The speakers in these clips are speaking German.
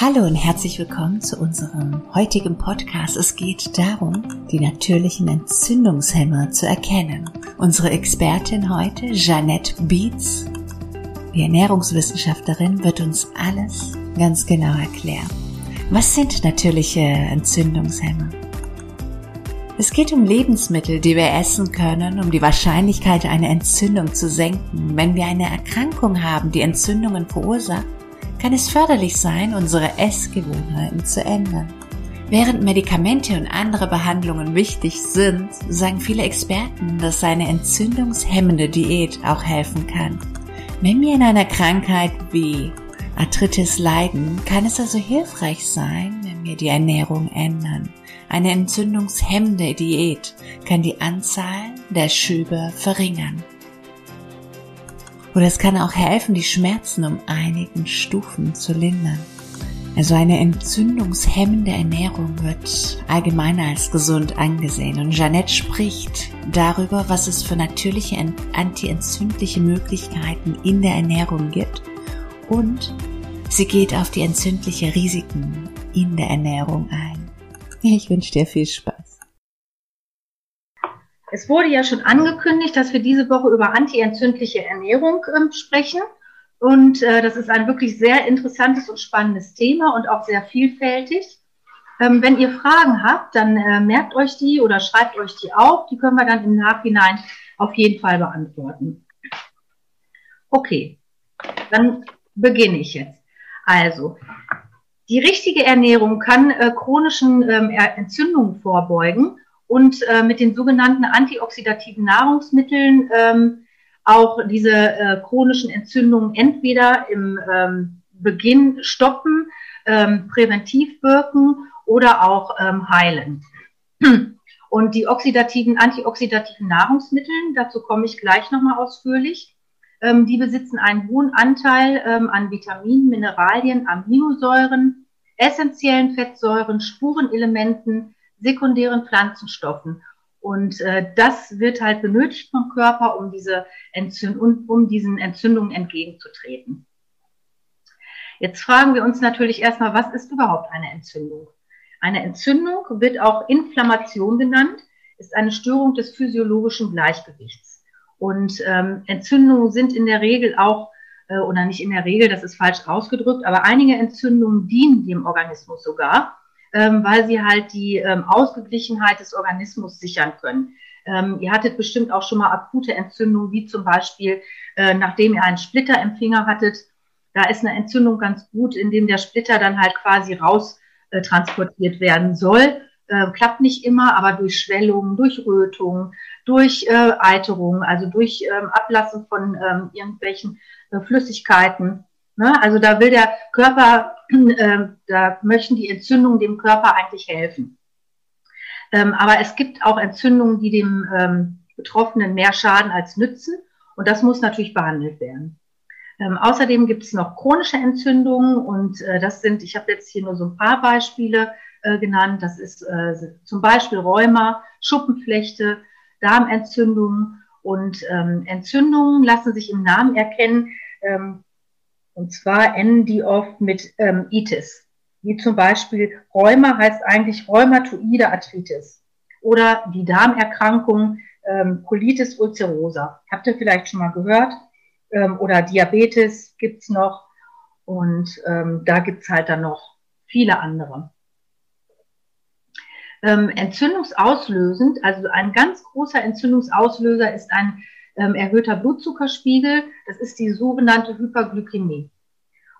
Hallo und herzlich willkommen zu unserem heutigen Podcast. Es geht darum, die natürlichen Entzündungshemmer zu erkennen. Unsere Expertin heute, Jeanette Beetz, die Ernährungswissenschaftlerin, wird uns alles ganz genau erklären. Was sind natürliche Entzündungshemmer? Es geht um Lebensmittel, die wir essen können, um die Wahrscheinlichkeit einer Entzündung zu senken. Wenn wir eine Erkrankung haben, die Entzündungen verursacht, kann es förderlich sein, unsere Essgewohnheiten zu ändern. Während Medikamente und andere Behandlungen wichtig sind, sagen viele Experten, dass eine entzündungshemmende Diät auch helfen kann. Wenn wir in einer Krankheit wie Arthritis leiden, kann es also hilfreich sein, wenn wir die Ernährung ändern. Eine entzündungshemmende Diät kann die Anzahl der Schübe verringern. Oder es kann auch helfen, die Schmerzen um einigen Stufen zu lindern. Also eine entzündungshemmende Ernährung wird allgemein als gesund angesehen. Und Jeanette spricht darüber, was es für natürliche antientzündliche Möglichkeiten in der Ernährung gibt. Und sie geht auf die entzündlichen Risiken in der Ernährung ein. Ich wünsche dir viel Spaß. Es wurde ja schon angekündigt, dass wir diese Woche über antientzündliche Ernährung äh, sprechen. Und äh, das ist ein wirklich sehr interessantes und spannendes Thema und auch sehr vielfältig. Ähm, wenn ihr Fragen habt, dann äh, merkt euch die oder schreibt euch die auf. Die können wir dann im Nachhinein auf jeden Fall beantworten. Okay, dann beginne ich jetzt. Also, die richtige Ernährung kann äh, chronischen ähm, Entzündungen vorbeugen und äh, mit den sogenannten antioxidativen Nahrungsmitteln ähm, auch diese äh, chronischen Entzündungen entweder im ähm, Beginn stoppen, ähm, präventiv wirken oder auch ähm, heilen. Und die oxidativen, antioxidativen Nahrungsmittel, dazu komme ich gleich nochmal ausführlich, ähm, die besitzen einen hohen Anteil ähm, an Vitaminen, Mineralien, Aminosäuren, essentiellen Fettsäuren, Spurenelementen, sekundären Pflanzenstoffen. Und äh, das wird halt benötigt vom Körper, um, diese Entzünd um diesen Entzündungen entgegenzutreten. Jetzt fragen wir uns natürlich erstmal, was ist überhaupt eine Entzündung? Eine Entzündung wird auch Inflammation genannt, ist eine Störung des physiologischen Gleichgewichts. Und ähm, Entzündungen sind in der Regel auch, äh, oder nicht in der Regel, das ist falsch ausgedrückt, aber einige Entzündungen dienen dem Organismus sogar ähm, weil sie halt die ähm, Ausgeglichenheit des Organismus sichern können. Ähm, ihr hattet bestimmt auch schon mal akute Entzündungen, wie zum Beispiel, äh, nachdem ihr einen Splitter im Finger hattet, da ist eine Entzündung ganz gut, indem der Splitter dann halt quasi raus äh, transportiert werden soll. Äh, klappt nicht immer, aber durch Schwellungen, durch Rötungen, durch äh, Eiterungen, also durch ähm, Ablassen von ähm, irgendwelchen äh, Flüssigkeiten. Ne? Also da will der Körper, äh, da möchten die Entzündungen dem Körper eigentlich helfen. Ähm, aber es gibt auch Entzündungen, die dem ähm, Betroffenen mehr schaden als nützen. Und das muss natürlich behandelt werden. Ähm, außerdem gibt es noch chronische Entzündungen und äh, das sind, ich habe jetzt hier nur so ein paar Beispiele äh, genannt. Das ist äh, zum Beispiel Rheuma, Schuppenflechte, Darmentzündungen und ähm, Entzündungen lassen sich im Namen erkennen. Ähm, und zwar enden die oft mit ähm, Itis. Wie zum Beispiel Rheuma heißt eigentlich rheumatoide Arthritis. Oder die Darmerkrankung ähm, Colitis ulcerosa. Habt ihr vielleicht schon mal gehört? Ähm, oder Diabetes gibt's noch. Und ähm, da gibt's halt dann noch viele andere. Ähm, entzündungsauslösend, also ein ganz großer Entzündungsauslöser ist ein ähm, erhöhter Blutzuckerspiegel. Das ist die sogenannte Hyperglykämie.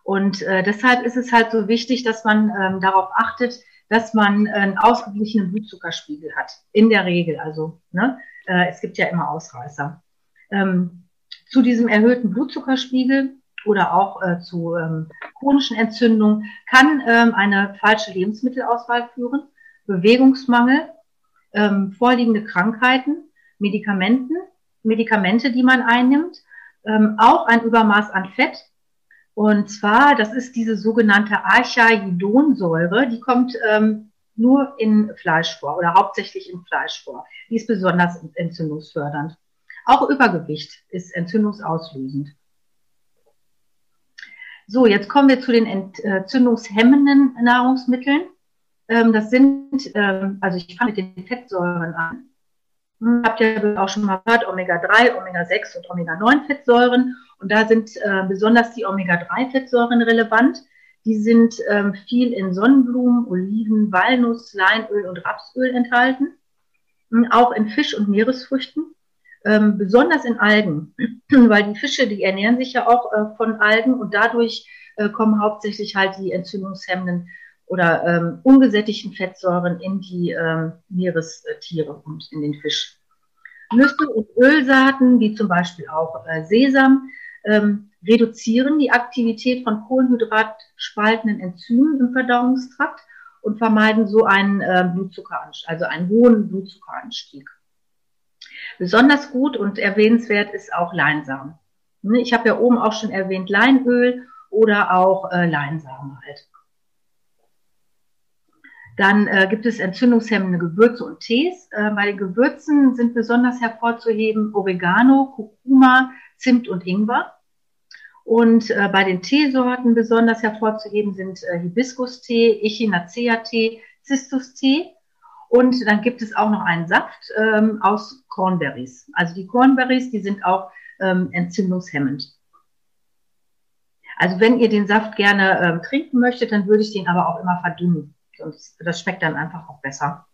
Und äh, deshalb ist es halt so wichtig, dass man ähm, darauf achtet, dass man einen ausgeglichenen Blutzuckerspiegel hat. In der Regel. Also ne, äh, es gibt ja immer Ausreißer. Ähm, zu diesem erhöhten Blutzuckerspiegel oder auch äh, zu ähm, chronischen Entzündungen kann ähm, eine falsche Lebensmittelauswahl führen, Bewegungsmangel, ähm, vorliegende Krankheiten, Medikamenten Medikamente, die man einnimmt, ähm, auch ein Übermaß an Fett. Und zwar, das ist diese sogenannte Archaidonsäure, die kommt ähm, nur in Fleisch vor oder hauptsächlich im Fleisch vor. Die ist besonders entzündungsfördernd. Auch Übergewicht ist entzündungsauslösend. So, jetzt kommen wir zu den entzündungshemmenden Nahrungsmitteln. Ähm, das sind, ähm, also ich fange mit den Fettsäuren an. Habt ihr auch schon mal gehört, Omega-3, Omega-6 und Omega-9-Fettsäuren. Und da sind äh, besonders die Omega-3-Fettsäuren relevant. Die sind ähm, viel in Sonnenblumen, Oliven, Walnuss, Leinöl und Rapsöl enthalten. Hm, auch in Fisch- und Meeresfrüchten. Ähm, besonders in Algen, weil die Fische, die ernähren sich ja auch äh, von Algen und dadurch äh, kommen hauptsächlich halt die entzündungshemmenden oder ähm, ungesättigten Fettsäuren in die ähm, Meerestiere und in den Fisch. Nüsse und Ölsaaten, wie zum Beispiel auch äh, Sesam, ähm, reduzieren die Aktivität von Kohlenhydratspaltenden Enzymen im Verdauungstrakt und vermeiden so einen äh, Blutzuckeranstieg, also einen hohen Blutzuckeranstieg. Besonders gut und erwähnenswert ist auch Leinsamen. Ne, ich habe ja oben auch schon erwähnt Leinöl oder auch äh, Leinsamen halt. Dann äh, gibt es entzündungshemmende Gewürze und Tees. Äh, bei den Gewürzen sind besonders hervorzuheben Oregano, Kurkuma, Zimt und Ingwer. Und äh, bei den Teesorten besonders hervorzuheben sind äh, Hibiskus-Tee, Echinacea-Tee, Cistus-Tee. Und dann gibt es auch noch einen Saft ähm, aus Cornberries. Also die Cornberries, die sind auch ähm, entzündungshemmend. Also wenn ihr den Saft gerne ähm, trinken möchtet, dann würde ich den aber auch immer verdünnen. Und das schmeckt dann einfach auch besser.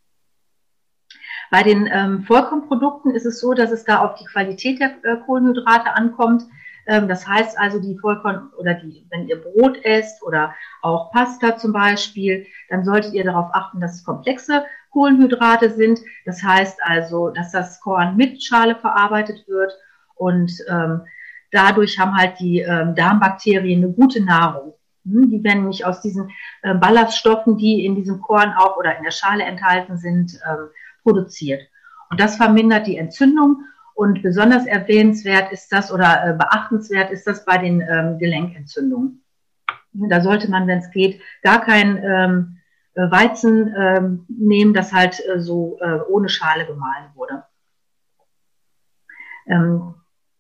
Bei den ähm, Vollkornprodukten ist es so, dass es da auf die Qualität der äh, Kohlenhydrate ankommt. Ähm, das heißt also, die Vollkorn oder die, wenn ihr Brot esst oder auch Pasta zum Beispiel, dann solltet ihr darauf achten, dass es komplexe Kohlenhydrate sind. Das heißt also, dass das Korn mit Schale verarbeitet wird und ähm, dadurch haben halt die ähm, Darmbakterien eine gute Nahrung. Hm, die werden nämlich aus diesen äh, Ballaststoffen, die in diesem Korn auch oder in der Schale enthalten sind, ähm, produziert. Und das vermindert die Entzündung. Und besonders erwähnenswert ist das oder äh, beachtenswert ist das bei den ähm, Gelenkentzündungen. Da sollte man, wenn es geht, gar kein ähm, äh, Weizen nehmen, das halt so ohne Schale gemahlen wurde. Ähm,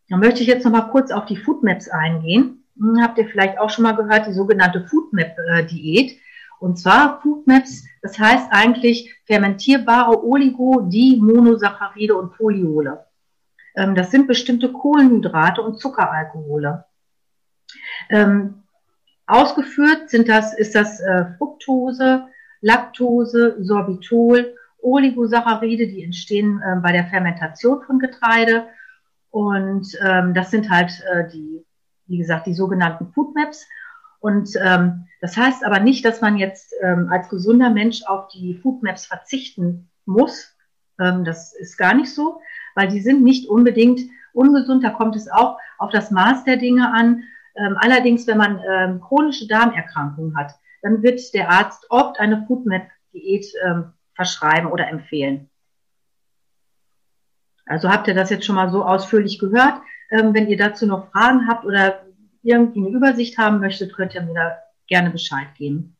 dann möchte ich jetzt noch mal kurz auf die Foodmaps eingehen. Habt ihr vielleicht auch schon mal gehört, die sogenannte Foodmap-Diät. Und zwar Foodmaps, das heißt eigentlich fermentierbare Oligo, Monosaccharide und Poliole. Ähm, das sind bestimmte Kohlenhydrate und Zuckeralkohole. Ähm, ausgeführt sind das, ist das äh, Fructose, Laktose, Sorbitol, Oligosaccharide, die entstehen äh, bei der Fermentation von Getreide. Und ähm, das sind halt äh, die wie gesagt, die sogenannten Foodmaps. Und ähm, das heißt aber nicht, dass man jetzt ähm, als gesunder Mensch auf die Foodmaps verzichten muss. Ähm, das ist gar nicht so, weil die sind nicht unbedingt ungesund. Da kommt es auch auf das Maß der Dinge an. Ähm, allerdings, wenn man ähm, chronische Darmerkrankungen hat, dann wird der Arzt oft eine Foodmap-Diät ähm, verschreiben oder empfehlen. Also habt ihr das jetzt schon mal so ausführlich gehört? Ähm, wenn ihr dazu noch Fragen habt oder irgendwie eine Übersicht haben möchtet, könnt ihr mir da gerne Bescheid geben.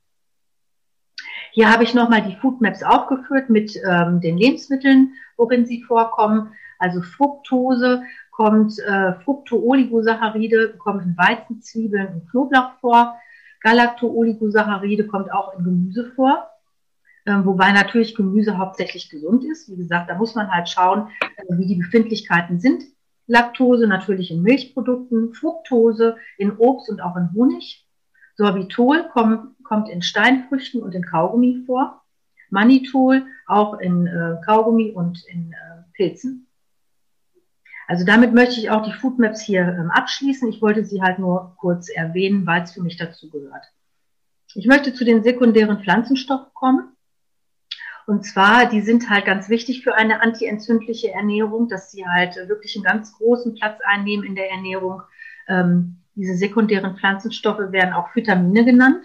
Hier habe ich nochmal die Foodmaps aufgeführt mit ähm, den Lebensmitteln, worin sie vorkommen. Also Fructose kommt, äh, Fructooligosacharide kommt in Weizen, Zwiebeln und Knoblauch vor. Galactooligosacharide kommt auch in Gemüse vor. Ähm, wobei natürlich Gemüse hauptsächlich gesund ist. Wie gesagt, da muss man halt schauen, äh, wie die Befindlichkeiten sind. Laktose natürlich in Milchprodukten, Fructose in Obst und auch in Honig. Sorbitol kommt, kommt in Steinfrüchten und in Kaugummi vor. Mannitol auch in äh, Kaugummi und in äh, Pilzen. Also damit möchte ich auch die Foodmaps hier ähm, abschließen. Ich wollte sie halt nur kurz erwähnen, weil es für mich dazu gehört. Ich möchte zu den sekundären Pflanzenstoffen kommen. Und zwar, die sind halt ganz wichtig für eine antientzündliche Ernährung, dass sie halt wirklich einen ganz großen Platz einnehmen in der Ernährung. Ähm, diese sekundären Pflanzenstoffe werden auch Vitamine genannt.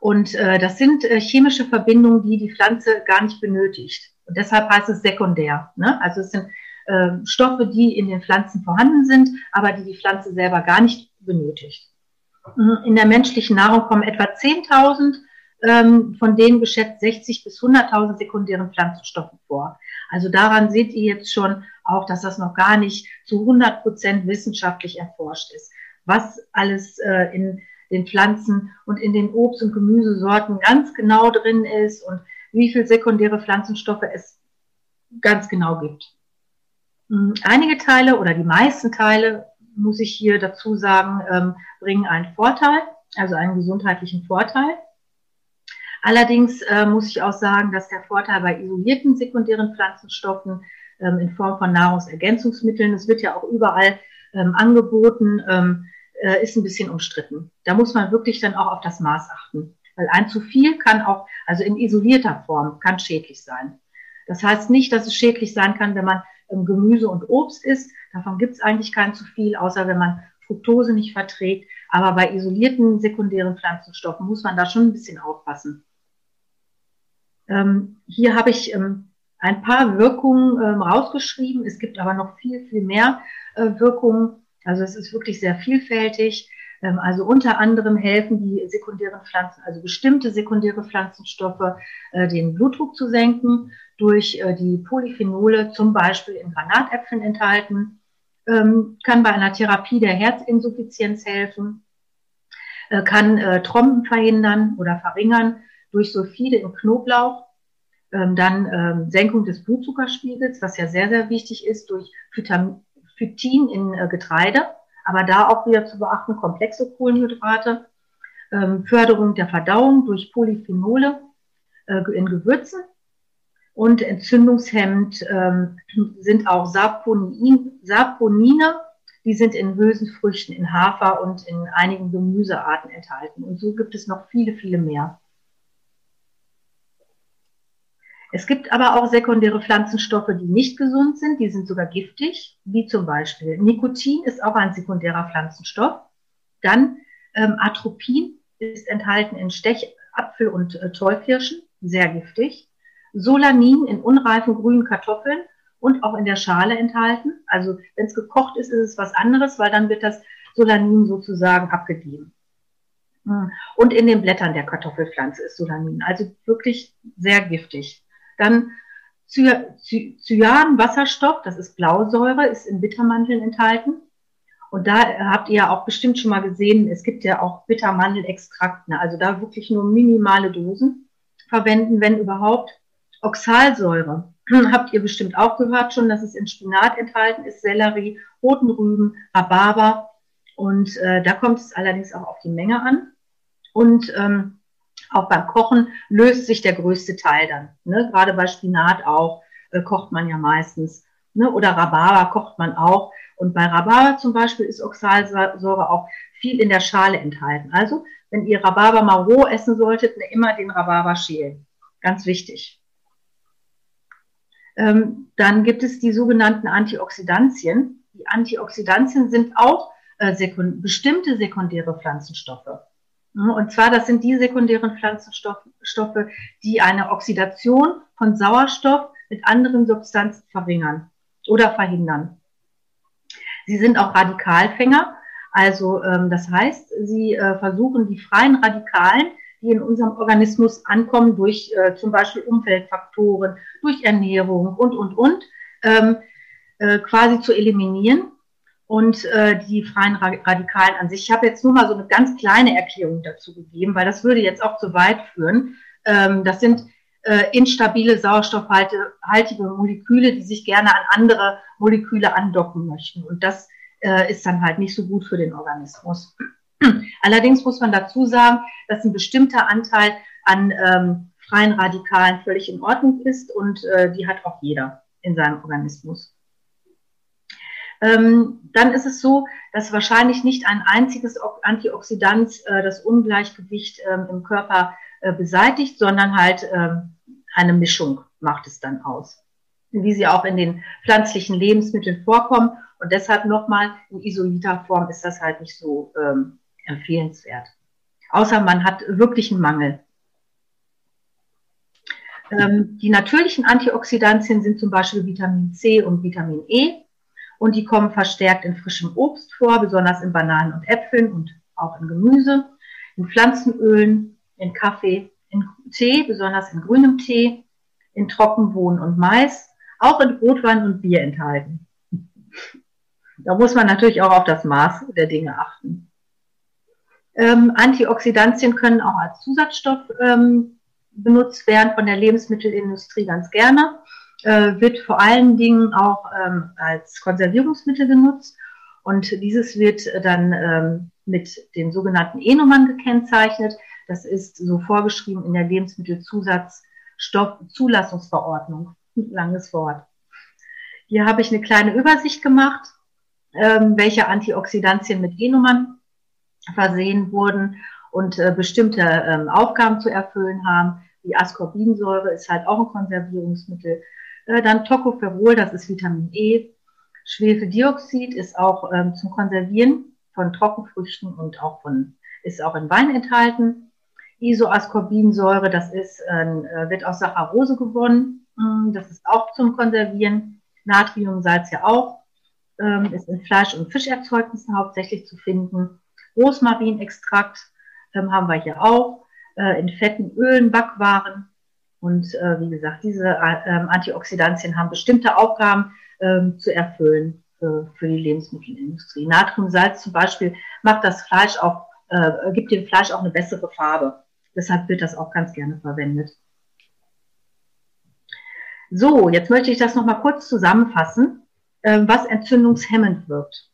Und äh, das sind äh, chemische Verbindungen, die die Pflanze gar nicht benötigt. Und deshalb heißt es sekundär. Ne? Also es sind äh, Stoffe, die in den Pflanzen vorhanden sind, aber die die Pflanze selber gar nicht benötigt. In der menschlichen Nahrung kommen etwa 10.000 ähm, von denen geschätzt 60 bis 100.000 sekundären Pflanzenstoffen vor. Also daran seht ihr jetzt schon auch, dass das noch gar nicht zu 100 Prozent wissenschaftlich erforscht ist, was alles äh, in den Pflanzen und in den Obst- und Gemüsesorten ganz genau drin ist und wie viel sekundäre Pflanzenstoffe es ganz genau gibt. Hm, einige Teile oder die meisten Teile, muss ich hier dazu sagen, ähm, bringen einen Vorteil, also einen gesundheitlichen Vorteil. Allerdings äh, muss ich auch sagen, dass der Vorteil bei isolierten sekundären Pflanzenstoffen ähm, in Form von Nahrungsergänzungsmitteln, es wird ja auch überall ähm, angeboten, ähm, äh, ist ein bisschen umstritten. Da muss man wirklich dann auch auf das Maß achten. Weil ein zu viel kann auch, also in isolierter Form, kann schädlich sein. Das heißt nicht, dass es schädlich sein kann, wenn man Gemüse und Obst isst. Davon gibt es eigentlich kein zu viel, außer wenn man Fructose nicht verträgt. Aber bei isolierten sekundären Pflanzenstoffen muss man da schon ein bisschen aufpassen. Ähm, hier habe ich ähm, ein paar Wirkungen ähm, rausgeschrieben. Es gibt aber noch viel, viel mehr äh, Wirkungen. Also es ist wirklich sehr vielfältig. Ähm, also unter anderem helfen die sekundären Pflanzen, also bestimmte sekundäre Pflanzenstoffe, äh, den Blutdruck zu senken durch äh, die Polyphenole, zum Beispiel in Granatäpfeln enthalten, ähm, kann bei einer Therapie der Herzinsuffizienz helfen, äh, kann Tromben verhindern oder verringern durch Sulfide im Knoblauch, ähm, dann Senkung des Blutzuckerspiegels, was ja sehr, sehr wichtig ist, durch Phytin in Getreide aber da auch wieder zu beachten, komplexe Kohlenhydrate, ähm, Förderung der Verdauung durch Polyphenole äh, in Gewürzen und entzündungshemmend ähm, sind auch Saponin, Saponine, die sind in Hülsenfrüchten, in Hafer und in einigen Gemüsearten enthalten. Und so gibt es noch viele, viele mehr. Es gibt aber auch sekundäre Pflanzenstoffe, die nicht gesund sind, die sind sogar giftig, wie zum Beispiel Nikotin ist auch ein sekundärer Pflanzenstoff. Dann ähm, Atropin ist enthalten in Stechapfel und äh, Tollkirschen, sehr giftig. Solanin in unreifen grünen Kartoffeln und auch in der Schale enthalten. Also wenn es gekocht ist, ist es was anderes, weil dann wird das Solanin sozusagen abgegeben. Hm. Und in den Blättern der Kartoffelpflanze ist Solanin, also wirklich sehr giftig. Dann Cyanwasserstoff, das ist Blausäure, ist in Bittermandeln enthalten. Und da habt ihr ja auch bestimmt schon mal gesehen, es gibt ja auch Bittermandelextrakte, ne? also da wirklich nur minimale Dosen verwenden, wenn überhaupt. Oxalsäure, habt ihr bestimmt auch gehört schon, dass es in Spinat enthalten ist, Sellerie, roten Rüben, Rhabarber. Und äh, da kommt es allerdings auch auf die Menge an. Und ähm, auch beim Kochen löst sich der größte Teil dann. Ne? Gerade bei Spinat auch äh, kocht man ja meistens. Ne? Oder Rhabarber kocht man auch. Und bei Rhabarber zum Beispiel ist Oxalsäure auch viel in der Schale enthalten. Also, wenn ihr Rhabarber mal roh essen solltet, ne, immer den Rhabarber schälen. Ganz wichtig. Ähm, dann gibt es die sogenannten Antioxidantien. Die Antioxidantien sind auch äh, sekund bestimmte sekundäre Pflanzenstoffe. Und zwar, das sind die sekundären Pflanzenstoffe, die eine Oxidation von Sauerstoff mit anderen Substanzen verringern oder verhindern. Sie sind auch Radikalfänger, also ähm, das heißt, sie äh, versuchen die freien Radikalen, die in unserem Organismus ankommen durch äh, zum Beispiel Umweltfaktoren, durch Ernährung und, und, und, ähm, äh, quasi zu eliminieren und äh, die freien Radikalen an sich. Ich habe jetzt nur mal so eine ganz kleine Erklärung dazu gegeben, weil das würde jetzt auch zu weit führen. Ähm, das sind äh, instabile sauerstoffhaltige Moleküle, die sich gerne an andere Moleküle andocken möchten. Und das äh, ist dann halt nicht so gut für den Organismus. Allerdings muss man dazu sagen, dass ein bestimmter Anteil an ähm, freien Radikalen völlig in Ordnung ist und äh, die hat auch jeder in seinem Organismus dann ist es so, dass wahrscheinlich nicht ein einziges Antioxidant äh, das Ungleichgewicht ähm, im Körper äh, beseitigt, sondern halt ähm, eine Mischung macht es dann aus, wie sie auch in den pflanzlichen Lebensmitteln vorkommen. Und deshalb nochmal in isolierter Form ist das halt nicht so ähm, empfehlenswert. Außer man hat wirklich einen Mangel. Ähm, die natürlichen Antioxidantien sind zum Beispiel Vitamin C und Vitamin E und die kommen verstärkt in frischem Obst vor, besonders in Bananen und Äpfeln und auch in Gemüse, in Pflanzenölen, in Kaffee, in Tee, besonders in grünem Tee, in Trockenbohnen und Mais, auch in Rotwein und Bier enthalten. Da muss man natürlich auch auf das Maß der Dinge achten. Ähm, Antioxidantien können auch als Zusatzstoff ähm, benutzt werden von der Lebensmittelindustrie ganz gerne. Äh, wird vor allen Dingen auch ähm, als Konservierungsmittel genutzt. Und dieses wird dann ähm, mit den sogenannten E-Nummern gekennzeichnet. Das ist so vorgeschrieben in der Lebensmittelzusatzstoffzulassungsverordnung. Langes Wort. Hier habe ich eine kleine Übersicht gemacht, ähm, welche Antioxidantien mit E-Nummern versehen wurden und äh, bestimmte ähm, Aufgaben zu erfüllen haben. Die Ascorbinsäure ist halt auch ein Konservierungsmittel. Äh, dann Tocopherol, das ist Vitamin E. Schwefeldioxid ist auch ähm, zum Konservieren von Trockenfrüchten und auch von, ist auch in Wein enthalten. Isoascorbinsäure, das ist, äh, wird aus Saccharose gewonnen. Mm, das ist auch zum Konservieren. Natriumsalz ja auch. Ähm, ist in Fleisch- und Fischerzeugnissen hauptsächlich zu finden. Rosmarinextrakt ähm, haben wir hier auch. Äh, in fetten Ölen, Backwaren. Und äh, wie gesagt, diese äh, Antioxidantien haben bestimmte Aufgaben ähm, zu erfüllen für, für die Lebensmittelindustrie. Natriumsalz zum Beispiel macht das Fleisch auch, äh, gibt dem Fleisch auch eine bessere Farbe. Deshalb wird das auch ganz gerne verwendet. So, jetzt möchte ich das nochmal kurz zusammenfassen, äh, was entzündungshemmend wirkt.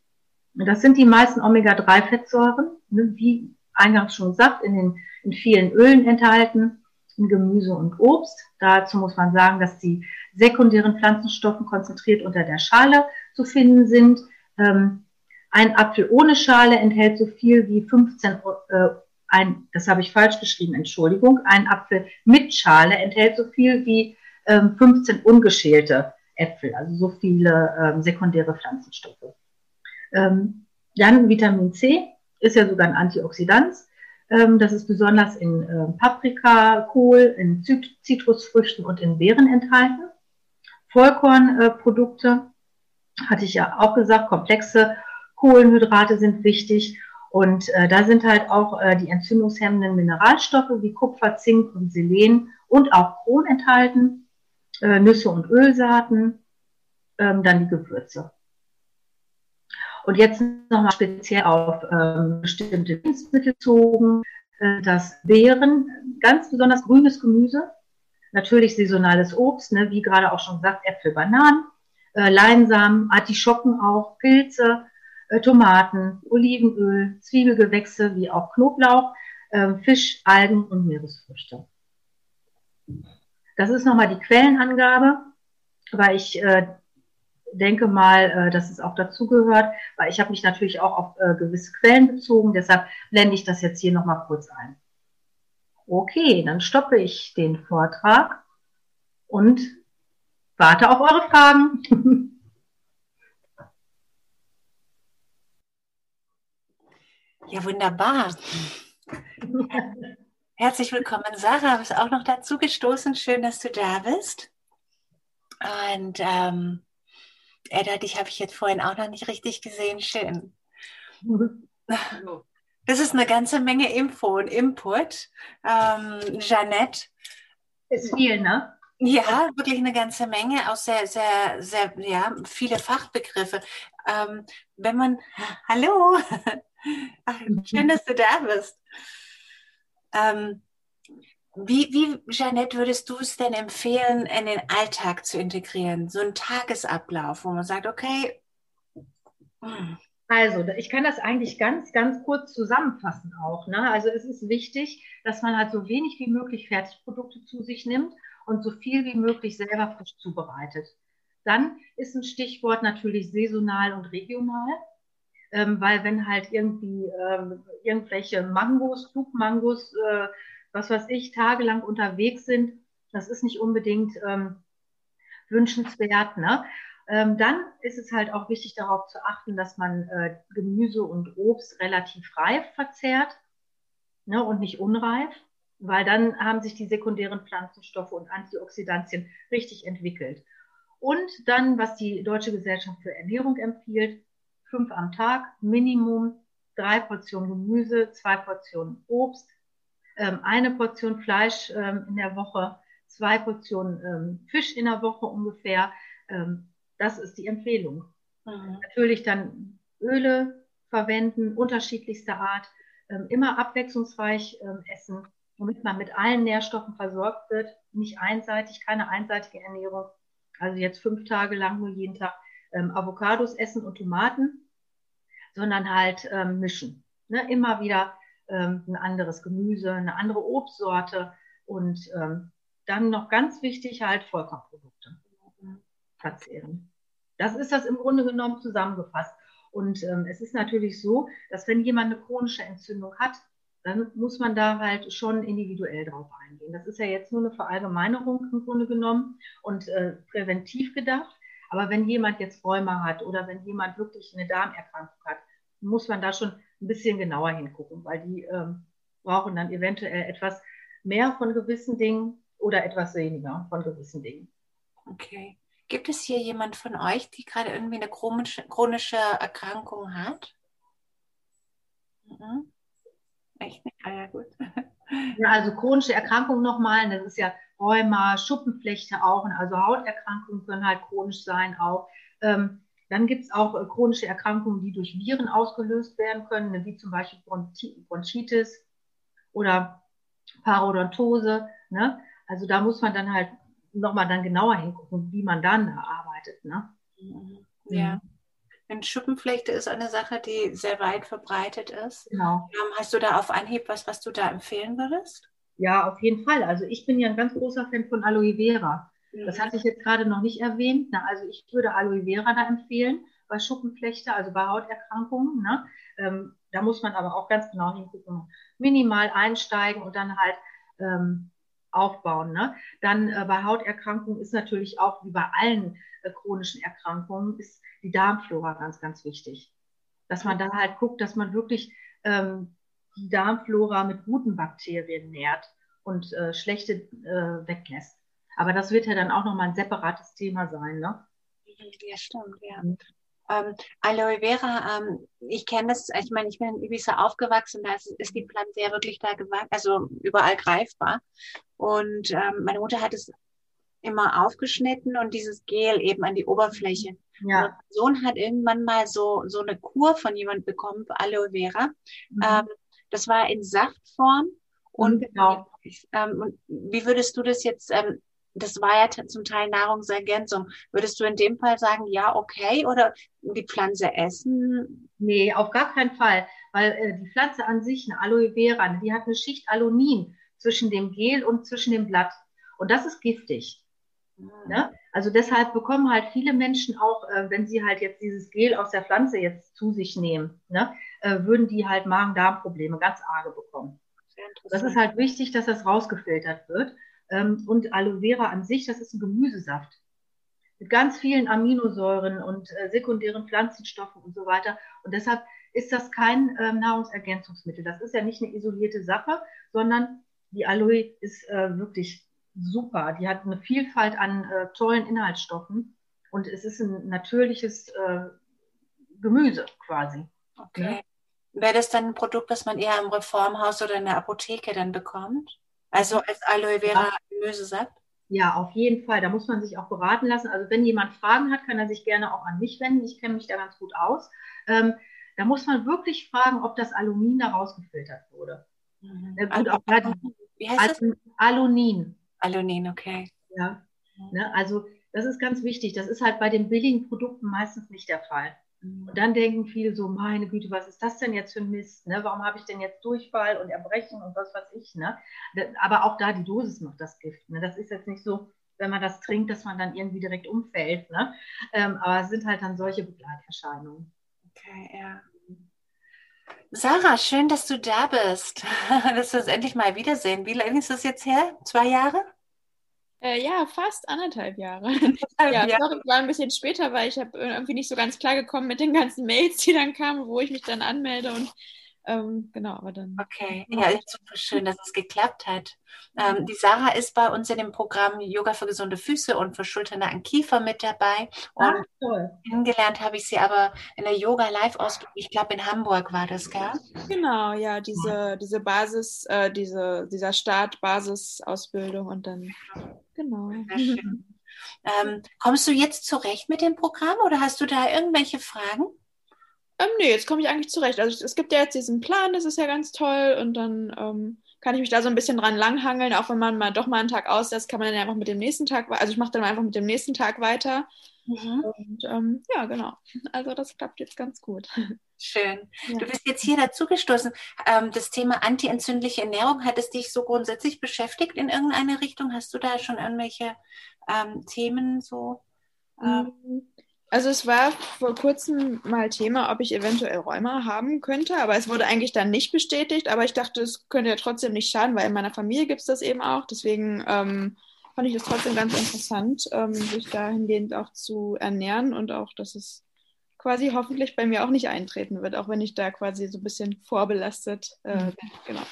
Das sind die meisten Omega-3-Fettsäuren, ne, wie eingangs schon gesagt, in, den, in vielen Ölen enthalten, in Gemüse und Obst. Dazu muss man sagen, dass die sekundären Pflanzenstoffen konzentriert unter der Schale zu finden sind. Ähm, ein Apfel ohne Schale enthält so viel wie 15, äh, ein, das habe ich falsch geschrieben, Entschuldigung, ein Apfel mit Schale enthält so viel wie ähm, 15 ungeschälte Äpfel, also so viele ähm, sekundäre Pflanzenstoffe. Ähm, dann Vitamin C ist ja sogar ein Antioxidant. Ähm, das ist besonders in äh, Paprika, Kohl, in Zitrusfrüchten und in Beeren enthalten. Vollkornprodukte, äh, hatte ich ja auch gesagt, komplexe Kohlenhydrate sind wichtig. Und äh, da sind halt auch äh, die entzündungshemmenden Mineralstoffe wie Kupfer, Zink und Selen und auch Chrom enthalten, äh, Nüsse und Ölsaaten, ähm, dann die Gewürze. Und jetzt nochmal speziell auf ähm, bestimmte Lebensmittel bezogen, äh, das Beeren, ganz besonders grünes Gemüse, natürlich saisonales Obst, ne, wie gerade auch schon gesagt, Äpfel, Bananen, äh, Leinsamen, Artischocken auch, Pilze, äh, Tomaten, Olivenöl, Zwiebelgewächse wie auch Knoblauch, äh, Fisch, Algen und Meeresfrüchte. Das ist nochmal die Quellenangabe, weil ich äh, denke mal, äh, dass es auch dazugehört, weil ich habe mich natürlich auch auf äh, gewisse Quellen bezogen, deshalb blende ich das jetzt hier nochmal kurz ein. Okay, dann stoppe ich den Vortrag und warte auf eure Fragen. Ja, wunderbar. Herzlich willkommen, Sarah. Bist auch noch dazu gestoßen. Schön, dass du da bist. Und ähm, Edda, dich habe ich jetzt vorhin auch noch nicht richtig gesehen. Schön. Das ist eine ganze Menge Info und Input. Ähm, Jeanette. Ist viel, ne? Ja, wirklich eine ganze Menge, auch sehr, sehr, sehr, ja, viele Fachbegriffe. Ähm, wenn man, hallo, schön, dass du da bist. Ähm, wie, wie, Jeanette, würdest du es denn empfehlen, in den Alltag zu integrieren? So ein Tagesablauf, wo man sagt, okay. Hm. Also, ich kann das eigentlich ganz, ganz kurz zusammenfassen auch. Ne? Also, es ist wichtig, dass man halt so wenig wie möglich Fertigprodukte zu sich nimmt und so viel wie möglich selber frisch zubereitet. Dann ist ein Stichwort natürlich saisonal und regional. Ähm, weil wenn halt irgendwie ähm, irgendwelche Mangos, Flugmangos, äh, was weiß ich, tagelang unterwegs sind, das ist nicht unbedingt ähm, wünschenswert. Ne? Ähm, dann ist es halt auch wichtig darauf zu achten, dass man äh, Gemüse und Obst relativ reif verzehrt ne, und nicht unreif, weil dann haben sich die sekundären Pflanzenstoffe und Antioxidantien richtig entwickelt. Und dann, was die Deutsche Gesellschaft für Ernährung empfiehlt, fünf am Tag, Minimum drei Portionen Gemüse, zwei Portionen Obst, eine Portion Fleisch ähm, in der Woche, zwei Portionen ähm, Fisch in der Woche ungefähr. Ähm, das ist die Empfehlung. Mhm. Natürlich dann Öle verwenden, unterschiedlichster Art, ähm, immer abwechslungsreich ähm, essen, damit man mit allen Nährstoffen versorgt wird. Nicht einseitig, keine einseitige Ernährung. Also jetzt fünf Tage lang nur jeden Tag ähm, Avocados essen und Tomaten, sondern halt ähm, mischen. Ne? Immer wieder ähm, ein anderes Gemüse, eine andere Obstsorte und ähm, dann noch ganz wichtig halt Vollkornprodukte verzehren. Das ist das im Grunde genommen zusammengefasst. Und ähm, es ist natürlich so, dass wenn jemand eine chronische Entzündung hat, dann muss man da halt schon individuell drauf eingehen. Das ist ja jetzt nur eine Verallgemeinerung im Grunde genommen und äh, präventiv gedacht. Aber wenn jemand jetzt Rheuma hat oder wenn jemand wirklich eine Darmerkrankung hat, muss man da schon ein bisschen genauer hingucken, weil die ähm, brauchen dann eventuell etwas mehr von gewissen Dingen oder etwas weniger von gewissen Dingen. Okay. Gibt es hier jemand von euch, die gerade irgendwie eine chronische, chronische Erkrankung hat? Mhm. Echt nicht? Ah ja, gut. Ja, also chronische Erkrankungen nochmal, das ist ja Rheuma, Schuppenflechte auch, also Hauterkrankungen können halt chronisch sein auch. Ähm, dann gibt es auch äh, chronische Erkrankungen, die durch Viren ausgelöst werden können, ne, wie zum Beispiel Bronchitis oder Parodontose. Ne? Also da muss man dann halt nochmal dann genauer hingucken, wie man dann da arbeitet. Ne? Mhm. Ja. Mhm. Denn Schuppenflechte ist eine Sache, die sehr weit verbreitet ist. Genau. Ähm, hast du da auf Anhieb was, was du da empfehlen würdest? Ja, auf jeden Fall. Also ich bin ja ein ganz großer Fan von Aloe Vera. Das hatte ich jetzt gerade noch nicht erwähnt. Na, also ich würde Aloe Vera da empfehlen bei Schuppenflechte, also bei Hauterkrankungen. Ne? Ähm, da muss man aber auch ganz genau hingucken. Minimal einsteigen und dann halt ähm, aufbauen. Ne? Dann äh, bei Hauterkrankungen ist natürlich auch wie bei allen äh, chronischen Erkrankungen ist die Darmflora ganz, ganz wichtig. Dass man dann halt guckt, dass man wirklich ähm, die Darmflora mit guten Bakterien nährt und äh, schlechte äh, weglässt. Aber das wird ja dann auch nochmal ein separates Thema sein, ne? Ja, stimmt, ja. Mhm. Ähm, Aloe Vera, ähm, ich kenne das, ich meine, ich bin in Ibiza aufgewachsen, da ist, ist die Pflanze ja wirklich da gewachsen, also überall greifbar. Und ähm, meine Mutter hat es immer aufgeschnitten und dieses Gel eben an die Oberfläche. Ja. mein Sohn hat irgendwann mal so, so eine Kur von jemand bekommen, Aloe Vera. Mhm. Ähm, das war in Saftform. Und, mhm, genau. ähm, und wie würdest du das jetzt, ähm, das war ja zum Teil Nahrungsergänzung. Würdest du in dem Fall sagen, ja, okay, oder die Pflanze essen? Nee, auf gar keinen Fall, weil äh, die Pflanze an sich, eine Aloe Vera, die hat eine Schicht Alonin zwischen dem Gel und zwischen dem Blatt. Und das ist giftig. Ne? Also deshalb bekommen halt viele Menschen auch, äh, wenn sie halt jetzt dieses Gel aus der Pflanze jetzt zu sich nehmen, ne, äh, würden die halt Magen-Darm-Probleme ganz arge bekommen. Das ist halt wichtig, dass das rausgefiltert wird. Ähm, und Aloe Vera an sich, das ist ein Gemüsesaft mit ganz vielen Aminosäuren und äh, sekundären Pflanzenstoffen und so weiter. Und deshalb ist das kein ähm, Nahrungsergänzungsmittel. Das ist ja nicht eine isolierte Sache, sondern die Aloe ist äh, wirklich super. Die hat eine Vielfalt an äh, tollen Inhaltsstoffen und es ist ein natürliches Gemüse quasi. Okay. Wäre das dann ein Produkt, das man eher im Reformhaus oder in der Apotheke dann bekommt? Also als Aloe Vera ja. Gemüsesaft? Ja, auf jeden Fall. Da muss man sich auch beraten lassen. Also wenn jemand Fragen hat, kann er sich gerne auch an mich wenden. Ich kenne mich da ganz gut aus. Ähm, da muss man wirklich fragen, ob das Alumin da rausgefiltert wurde. Mhm. Gut, auch Wie heißt Al das? Alunin. Alunin, okay. Ja, ne, also das ist ganz wichtig. Das ist halt bei den billigen Produkten meistens nicht der Fall. Und dann denken viele so, meine Güte, was ist das denn jetzt für ein Mist? Ne? Warum habe ich denn jetzt Durchfall und Erbrechen und was weiß ich? Ne? Aber auch da die Dosis macht das Gift. Ne? Das ist jetzt nicht so, wenn man das trinkt, dass man dann irgendwie direkt umfällt. Ne? Ähm, aber es sind halt dann solche Begleiterscheinungen. Okay, ja. Sarah, schön, dass du da bist, dass wir uns endlich mal wiedersehen. Wie lange ist das jetzt her? Zwei Jahre? Äh, ja, fast anderthalb Jahre. ja, ja. Sorry, war ein bisschen später, weil ich habe irgendwie nicht so ganz klar gekommen mit den ganzen Mails, die dann kamen, wo ich mich dann anmelde und ähm, genau, aber dann. Okay, ja, super schön, dass es geklappt hat. Ähm, die Sarah ist bei uns in dem Programm Yoga für gesunde Füße und für Schulternacken Kiefer mit dabei. Und Ach, toll. kennengelernt habe ich sie aber in der Yoga Live-Ausbildung, ich glaube in Hamburg war das, gell? Genau, ja, diese, diese Basis, äh, diese, dieser Start-Basis-Ausbildung und dann, genau. Sehr schön. Ähm, kommst du jetzt zurecht mit dem Programm oder hast du da irgendwelche Fragen? Ähm, nee, jetzt komme ich eigentlich zurecht. Also es gibt ja jetzt diesen Plan, das ist ja ganz toll und dann ähm, kann ich mich da so ein bisschen dran langhangeln, auch wenn man mal doch mal einen Tag auslässt, kann man dann einfach mit dem nächsten Tag, also ich mache dann einfach mit dem nächsten Tag weiter. Mhm. Und ähm, ja, genau. Also das klappt jetzt ganz gut. Schön. Ja. Du bist jetzt hier dazugestoßen. Ähm, das Thema antientzündliche Ernährung, hat es dich so grundsätzlich beschäftigt in irgendeine Richtung? Hast du da schon irgendwelche ähm, Themen so? Ähm? Also es war vor kurzem mal Thema, ob ich eventuell Rheuma haben könnte, aber es wurde eigentlich dann nicht bestätigt. Aber ich dachte, es könnte ja trotzdem nicht schaden, weil in meiner Familie gibt es das eben auch. Deswegen ähm, fand ich das trotzdem ganz interessant, ähm, sich dahingehend auch zu ernähren und auch, dass es quasi hoffentlich bei mir auch nicht eintreten wird, auch wenn ich da quasi so ein bisschen vorbelastet äh, mhm. bin. Genau.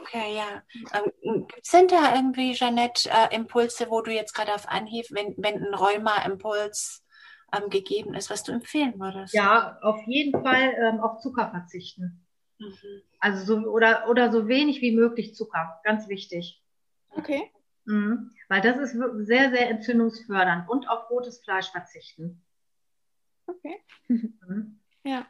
Okay, ja. Ähm, Gibt es denn da irgendwie, Jeanette, äh, Impulse, wo du jetzt gerade auf Anhieb, wenn, wenn ein Rheuma-Impuls ähm, gegeben ist, was du empfehlen würdest? Ja, auf jeden Fall ähm, auf Zucker verzichten. Mhm. Also so oder, oder so wenig wie möglich Zucker, ganz wichtig. Okay. Mhm. Weil das ist sehr, sehr entzündungsfördernd und auf rotes Fleisch verzichten. Okay. Mhm. Ja.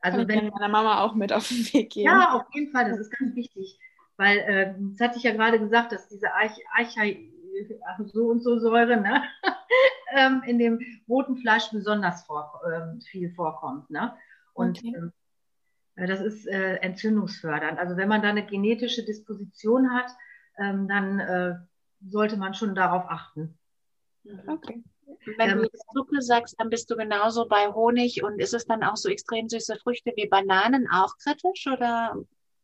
Also Kann wenn ich meiner Mama auch mit auf den Weg gehen. Ja, auf jeden Fall, das ist ganz wichtig. Weil, äh, das hatte ich ja gerade gesagt, dass diese Arch Archai so und so Säure ne? ähm, in dem roten Fleisch besonders vor, ähm, viel vorkommt. Ne? Und okay. ähm, äh, das ist äh, entzündungsfördernd. Also wenn man da eine genetische Disposition hat, ähm, dann äh, sollte man schon darauf achten. Okay. Wenn ähm, du jetzt Zucker sagst, dann bist du genauso bei Honig und ist es dann auch so extrem süße Früchte wie Bananen auch kritisch oder?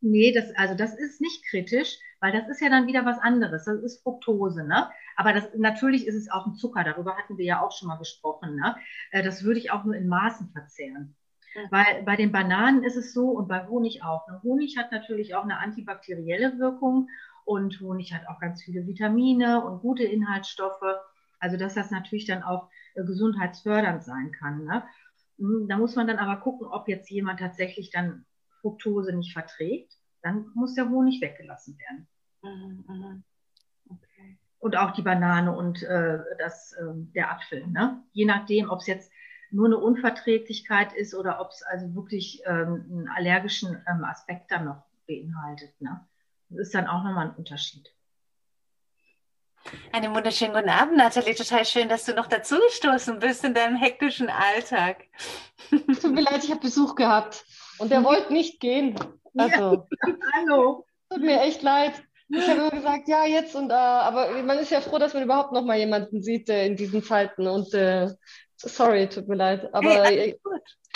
Nee, das, also das ist nicht kritisch, weil das ist ja dann wieder was anderes. Das ist Fructose, ne? Aber das, natürlich ist es auch ein Zucker, darüber hatten wir ja auch schon mal gesprochen, ne? Äh, das würde ich auch nur in Maßen verzehren. Mhm. Weil bei den Bananen ist es so und bei Honig auch. Ne? Honig hat natürlich auch eine antibakterielle Wirkung und Honig hat auch ganz viele Vitamine und gute Inhaltsstoffe. Also dass das natürlich dann auch äh, gesundheitsfördernd sein kann. Ne? Hm, da muss man dann aber gucken, ob jetzt jemand tatsächlich dann Fructose nicht verträgt. Dann muss der Honig weggelassen werden. Mhm, mhm. Okay. Und auch die Banane und äh, das, äh, der Apfel. Ne? Je nachdem, ob es jetzt nur eine Unverträglichkeit ist oder ob es also wirklich ähm, einen allergischen ähm, Aspekt dann noch beinhaltet. Ne? Das ist dann auch nochmal ein Unterschied. Einen wunderschönen guten Abend, Nathalie. Total schön, dass du noch dazugestoßen bist in deinem hektischen Alltag. Tut mir leid, ich habe Besuch gehabt und der wollte nicht gehen. Also, ja, hallo. Tut mir echt leid. Ich habe immer gesagt, ja, jetzt und da, äh, aber man ist ja froh, dass man überhaupt noch mal jemanden sieht äh, in diesen Zeiten und äh, sorry, tut mir leid. Aber hey,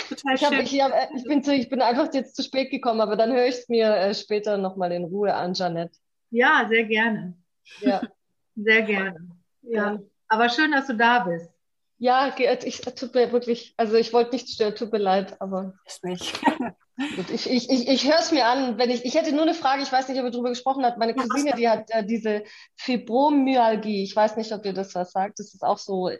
Total ich, hab, ich, hab, ich, bin zu, ich bin einfach jetzt zu spät gekommen, aber dann höre ich es mir äh, später nochmal in Ruhe an, Janette. Ja, sehr gerne. Ja. Sehr gerne. Ja. Aber schön, dass du da bist. Ja, ich tut mir wirklich, also ich wollte nicht stören, tut mir leid, aber. Ist nicht. Gut, ich ich, ich, ich höre es mir an, wenn ich, ich hätte nur eine Frage, ich weiß nicht, ob ihr darüber gesprochen habt. Meine Cousine, die hat äh, diese Fibromyalgie. Ich weiß nicht, ob ihr das was sagt. Das ist auch so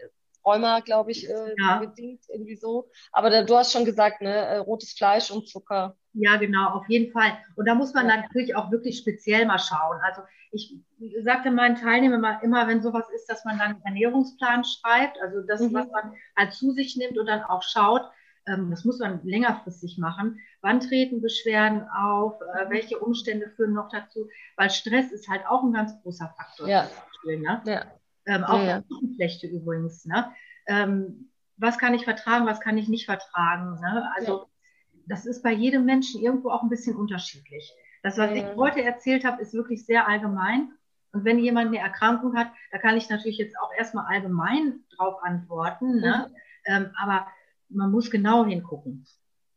Rheuma, glaube ich, äh, ja. bedingt, irgendwie so. Aber da, du hast schon gesagt, ne, äh, rotes Fleisch und Zucker. Ja, genau, auf jeden Fall. Und da muss man ja. natürlich auch wirklich speziell mal schauen. Also ich sagte meinen Teilnehmern immer, wenn sowas ist, dass man dann einen Ernährungsplan schreibt, also das, mhm. was man halt zu sich nimmt und dann auch schaut, ähm, das muss man längerfristig machen. Wann treten Beschwerden auf? Äh, welche Umstände führen noch dazu? Weil Stress ist halt auch ein ganz großer Faktor. Ja. Beispiel, ne? ja. Ähm, auch ja, ja. übrigens. Ne? Ähm, was kann ich vertragen, was kann ich nicht vertragen? Ne? Also ja. das ist bei jedem Menschen irgendwo auch ein bisschen unterschiedlich. Das, was ich heute erzählt habe, ist wirklich sehr allgemein. Und wenn jemand eine Erkrankung hat, da kann ich natürlich jetzt auch erstmal allgemein drauf antworten. Ne? Mhm. Ähm, aber man muss genau hingucken.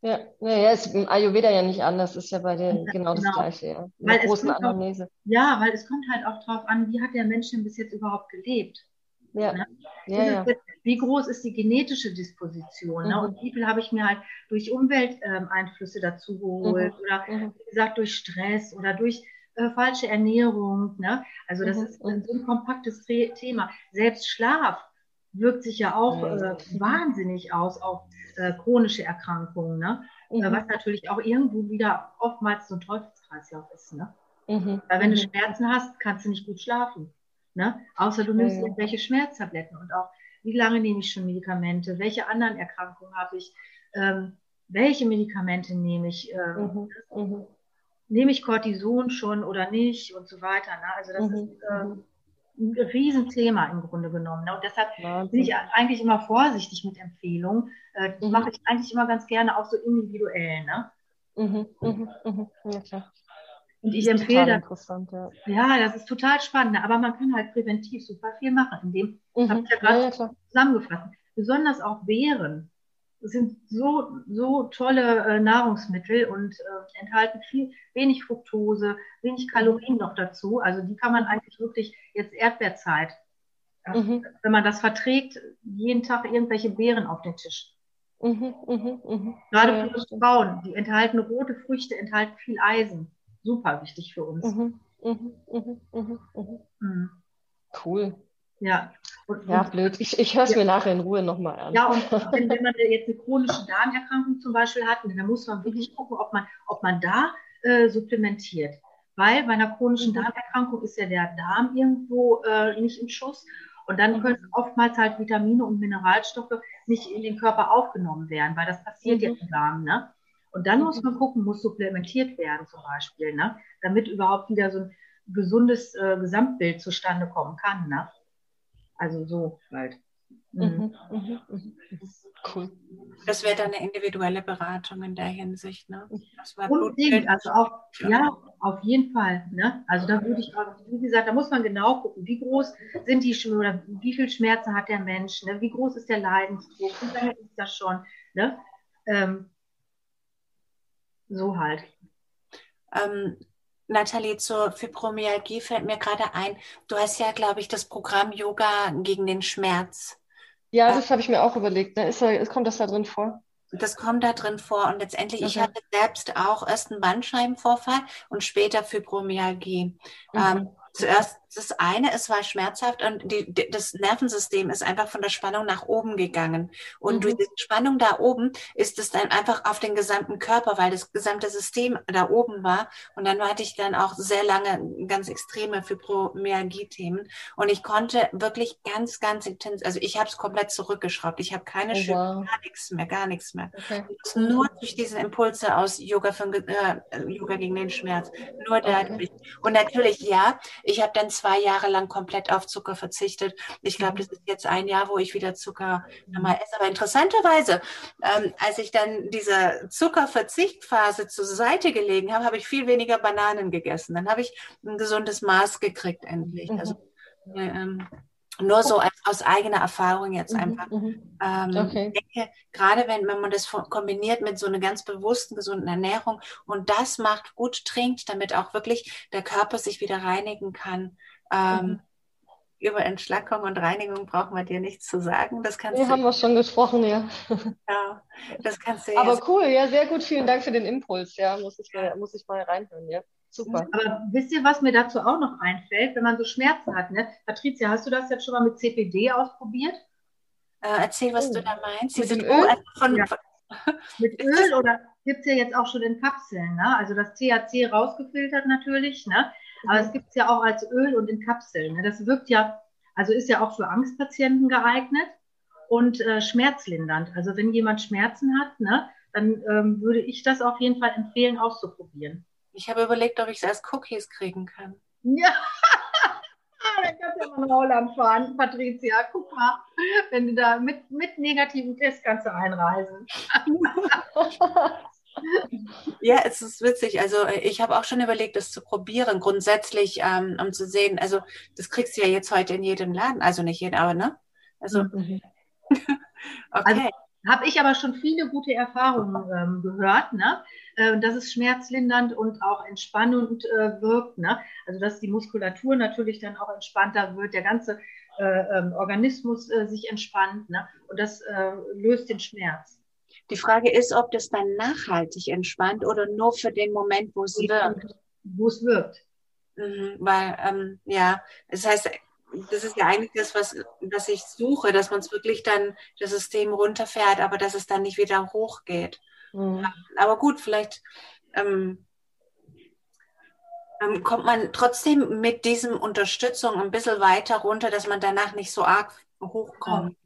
Ja, ja, ist im Ayurveda ja nicht anders, ist ja bei den genau, genau das Gleiche, ja. Weil großen Anamnese. Auch, ja, weil es kommt halt auch drauf an, wie hat der Mensch denn bis jetzt überhaupt gelebt? Ja. Ne? ja, ja. Jetzt, wie groß ist die genetische Disposition? Ne? Mhm. Ne? Und wie viel habe ich mir halt durch Umwelteinflüsse ähm, dazu geholt? Mhm. Oder mhm. wie gesagt, durch Stress oder durch äh, falsche Ernährung. Ne? Also das mhm. ist so ein kompaktes Thema. Selbst Schlaf wirkt sich ja auch äh, wahnsinnig aus auf äh, chronische Erkrankungen, ne? Äh, mhm. was natürlich auch irgendwo wieder oftmals so ein Teufelskreislauf ist. Ne? Mhm. Weil wenn du mhm. Schmerzen hast, kannst du nicht gut schlafen. Ne? Außer du nimmst irgendwelche Schmerztabletten und auch, wie lange nehme ich schon Medikamente, welche anderen Erkrankungen habe ich. Ähm, welche Medikamente nehme ich, äh, mhm. Mhm. nehme ich Cortison schon oder nicht und so weiter. Ne? Also das mhm. ist äh, mhm. Ein Riesenthema im Grunde genommen. Ne? Und deshalb Wahnsinn. bin ich eigentlich immer vorsichtig mit Empfehlungen. Äh, das mhm. mache ich eigentlich immer ganz gerne auch so individuell. Ne? Mhm, mhm, mhm. Ja, klar. Und ich empfehle das. Ja. ja. das ist total spannend, aber man kann halt präventiv super viel machen, indem, mhm. habe ich ja gerade ja, zusammengefasst, besonders auch Beeren. Das sind so, so tolle äh, Nahrungsmittel und äh, enthalten viel, wenig Fructose, wenig Kalorien noch dazu. Also die kann man eigentlich wirklich jetzt Erdbeerzeit, mhm. wenn man das verträgt, jeden Tag irgendwelche Beeren auf den Tisch. Mhm, mh, mh. Gerade für Frauen, die enthalten rote Früchte, enthalten viel Eisen super wichtig für uns. Mhm, mhm, mhm, mhm. mhm. Cool. Ja. Und, ja, blöd. Ich, ich höre es ja. mir nachher in Ruhe nochmal an. Ja, und wenn, wenn, man jetzt eine chronische Darmerkrankung zum Beispiel hat, dann muss man wirklich gucken, ob man, ob man da äh, supplementiert. Weil bei einer chronischen Darmerkrankung ist ja der Darm irgendwo äh, nicht im Schuss. Und dann können oftmals halt Vitamine und Mineralstoffe nicht in den Körper aufgenommen werden, weil das passiert mhm. ja im Darm. Ne? Und dann muss man gucken, muss supplementiert werden zum Beispiel, ne? damit überhaupt wieder so ein gesundes äh, Gesamtbild zustande kommen kann. Ne? Also so halt. Mhm. Cool. Das wäre dann eine individuelle Beratung in der Hinsicht, ne? Das war Unbedingt, also auch, ja, auf jeden Fall, ne? Also da würde ich auch, wie gesagt, da muss man genau gucken, wie groß sind die oder wie viel Schmerzen hat der Mensch, ne? Wie groß ist der Leidensdruck, wie lange ist das schon, ne? Ähm, so halt. Ähm, Nathalie, zur Fibromyalgie fällt mir gerade ein. Du hast ja, glaube ich, das Programm Yoga gegen den Schmerz. Ja, das habe ich mir auch überlegt. Ne? Ist, kommt das da drin vor? Das kommt da drin vor. Und letztendlich, okay. ich hatte selbst auch erst einen Bandscheibenvorfall und später Fibromyalgie. Mhm. Ähm, zuerst das eine, es war schmerzhaft und die, das Nervensystem ist einfach von der Spannung nach oben gegangen. Und mhm. durch die Spannung da oben ist es dann einfach auf den gesamten Körper, weil das gesamte System da oben war. Und dann hatte ich dann auch sehr lange ganz extreme Fibromyalgie-Themen. Und ich konnte wirklich ganz, ganz intens, also ich habe es komplett zurückgeschraubt. Ich habe keine oh, Schübe, wow. gar nichts mehr, gar nichts mehr. Okay. Nur durch diese Impulse aus Yoga, für, äh, Yoga gegen den Schmerz. Nur dadurch. Okay. Und natürlich, ja, ich habe dann zwei Jahre lang komplett auf Zucker verzichtet. Ich glaube, das ist jetzt ein Jahr, wo ich wieder Zucker nochmal esse. Aber interessanterweise, ähm, als ich dann diese Zuckerverzichtphase zur Seite gelegen habe, habe ich viel weniger Bananen gegessen. Dann habe ich ein gesundes Maß gekriegt endlich. Mhm. Also, ähm, nur so als, aus eigener Erfahrung jetzt mhm, einfach. Mhm, ähm, okay. Ich denke, gerade wenn, wenn man das kombiniert mit so einer ganz bewussten, gesunden Ernährung und das macht, gut trinkt, damit auch wirklich der Körper sich wieder reinigen kann, ähm, mhm. Über Entschlackung und Reinigung brauchen wir dir nichts zu sagen. Das kannst nee, du, haben wir schon gesprochen, ja. Ja, das kannst du Aber cool, ja, sehr gut. Vielen Dank für den Impuls. Ja, muss ich mal, muss ich mal reinhören, ja. Super. Aber wisst ihr, was mir dazu auch noch einfällt, wenn man so Schmerzen hat? Ne? Patricia, hast du das jetzt schon mal mit CPD ausprobiert? Äh, erzähl, was oh. du da meinst. Mit dem Öl? Von, ja. mit Öl oder gibt es ja jetzt auch schon in Kapseln. Ne? Also das THC rausgefiltert natürlich. Ne? Aber es gibt es ja auch als Öl und in Kapseln. Ne? Das wirkt ja, also ist ja auch für Angstpatienten geeignet und äh, schmerzlindernd. Also wenn jemand Schmerzen hat, ne, dann ähm, würde ich das auf jeden Fall empfehlen, auszuprobieren. Ich habe überlegt, ob ich es als Cookies kriegen kann. Ja, dann kannst du ja mal nach Holland fahren, Patricia. Guck mal, wenn du da mit, mit negativen Test kannst du einreisen. Ja, es ist witzig. Also äh, ich habe auch schon überlegt, das zu probieren, grundsätzlich, ähm, um zu sehen. Also das kriegst du ja jetzt heute in jedem Laden, also nicht jeden, aber ne? Also mhm. okay. Also, habe ich aber schon viele gute Erfahrungen ähm, gehört, ne? Äh, dass es schmerzlindernd und auch entspannend äh, wirkt, ne? Also dass die Muskulatur natürlich dann auch entspannter wird, der ganze äh, ähm, Organismus äh, sich entspannt, ne? Und das löst den Schmerz. Die Frage ist, ob das dann nachhaltig entspannt oder nur für den Moment, wo es wirkt. Wo es wirkt. Mhm, weil, ähm, ja, das heißt, das ist ja eigentlich das, was, was ich suche, dass man es wirklich dann das System runterfährt, aber dass es dann nicht wieder hochgeht. Mhm. Aber gut, vielleicht ähm, ähm, kommt man trotzdem mit diesem Unterstützung ein bisschen weiter runter, dass man danach nicht so arg hochkommt.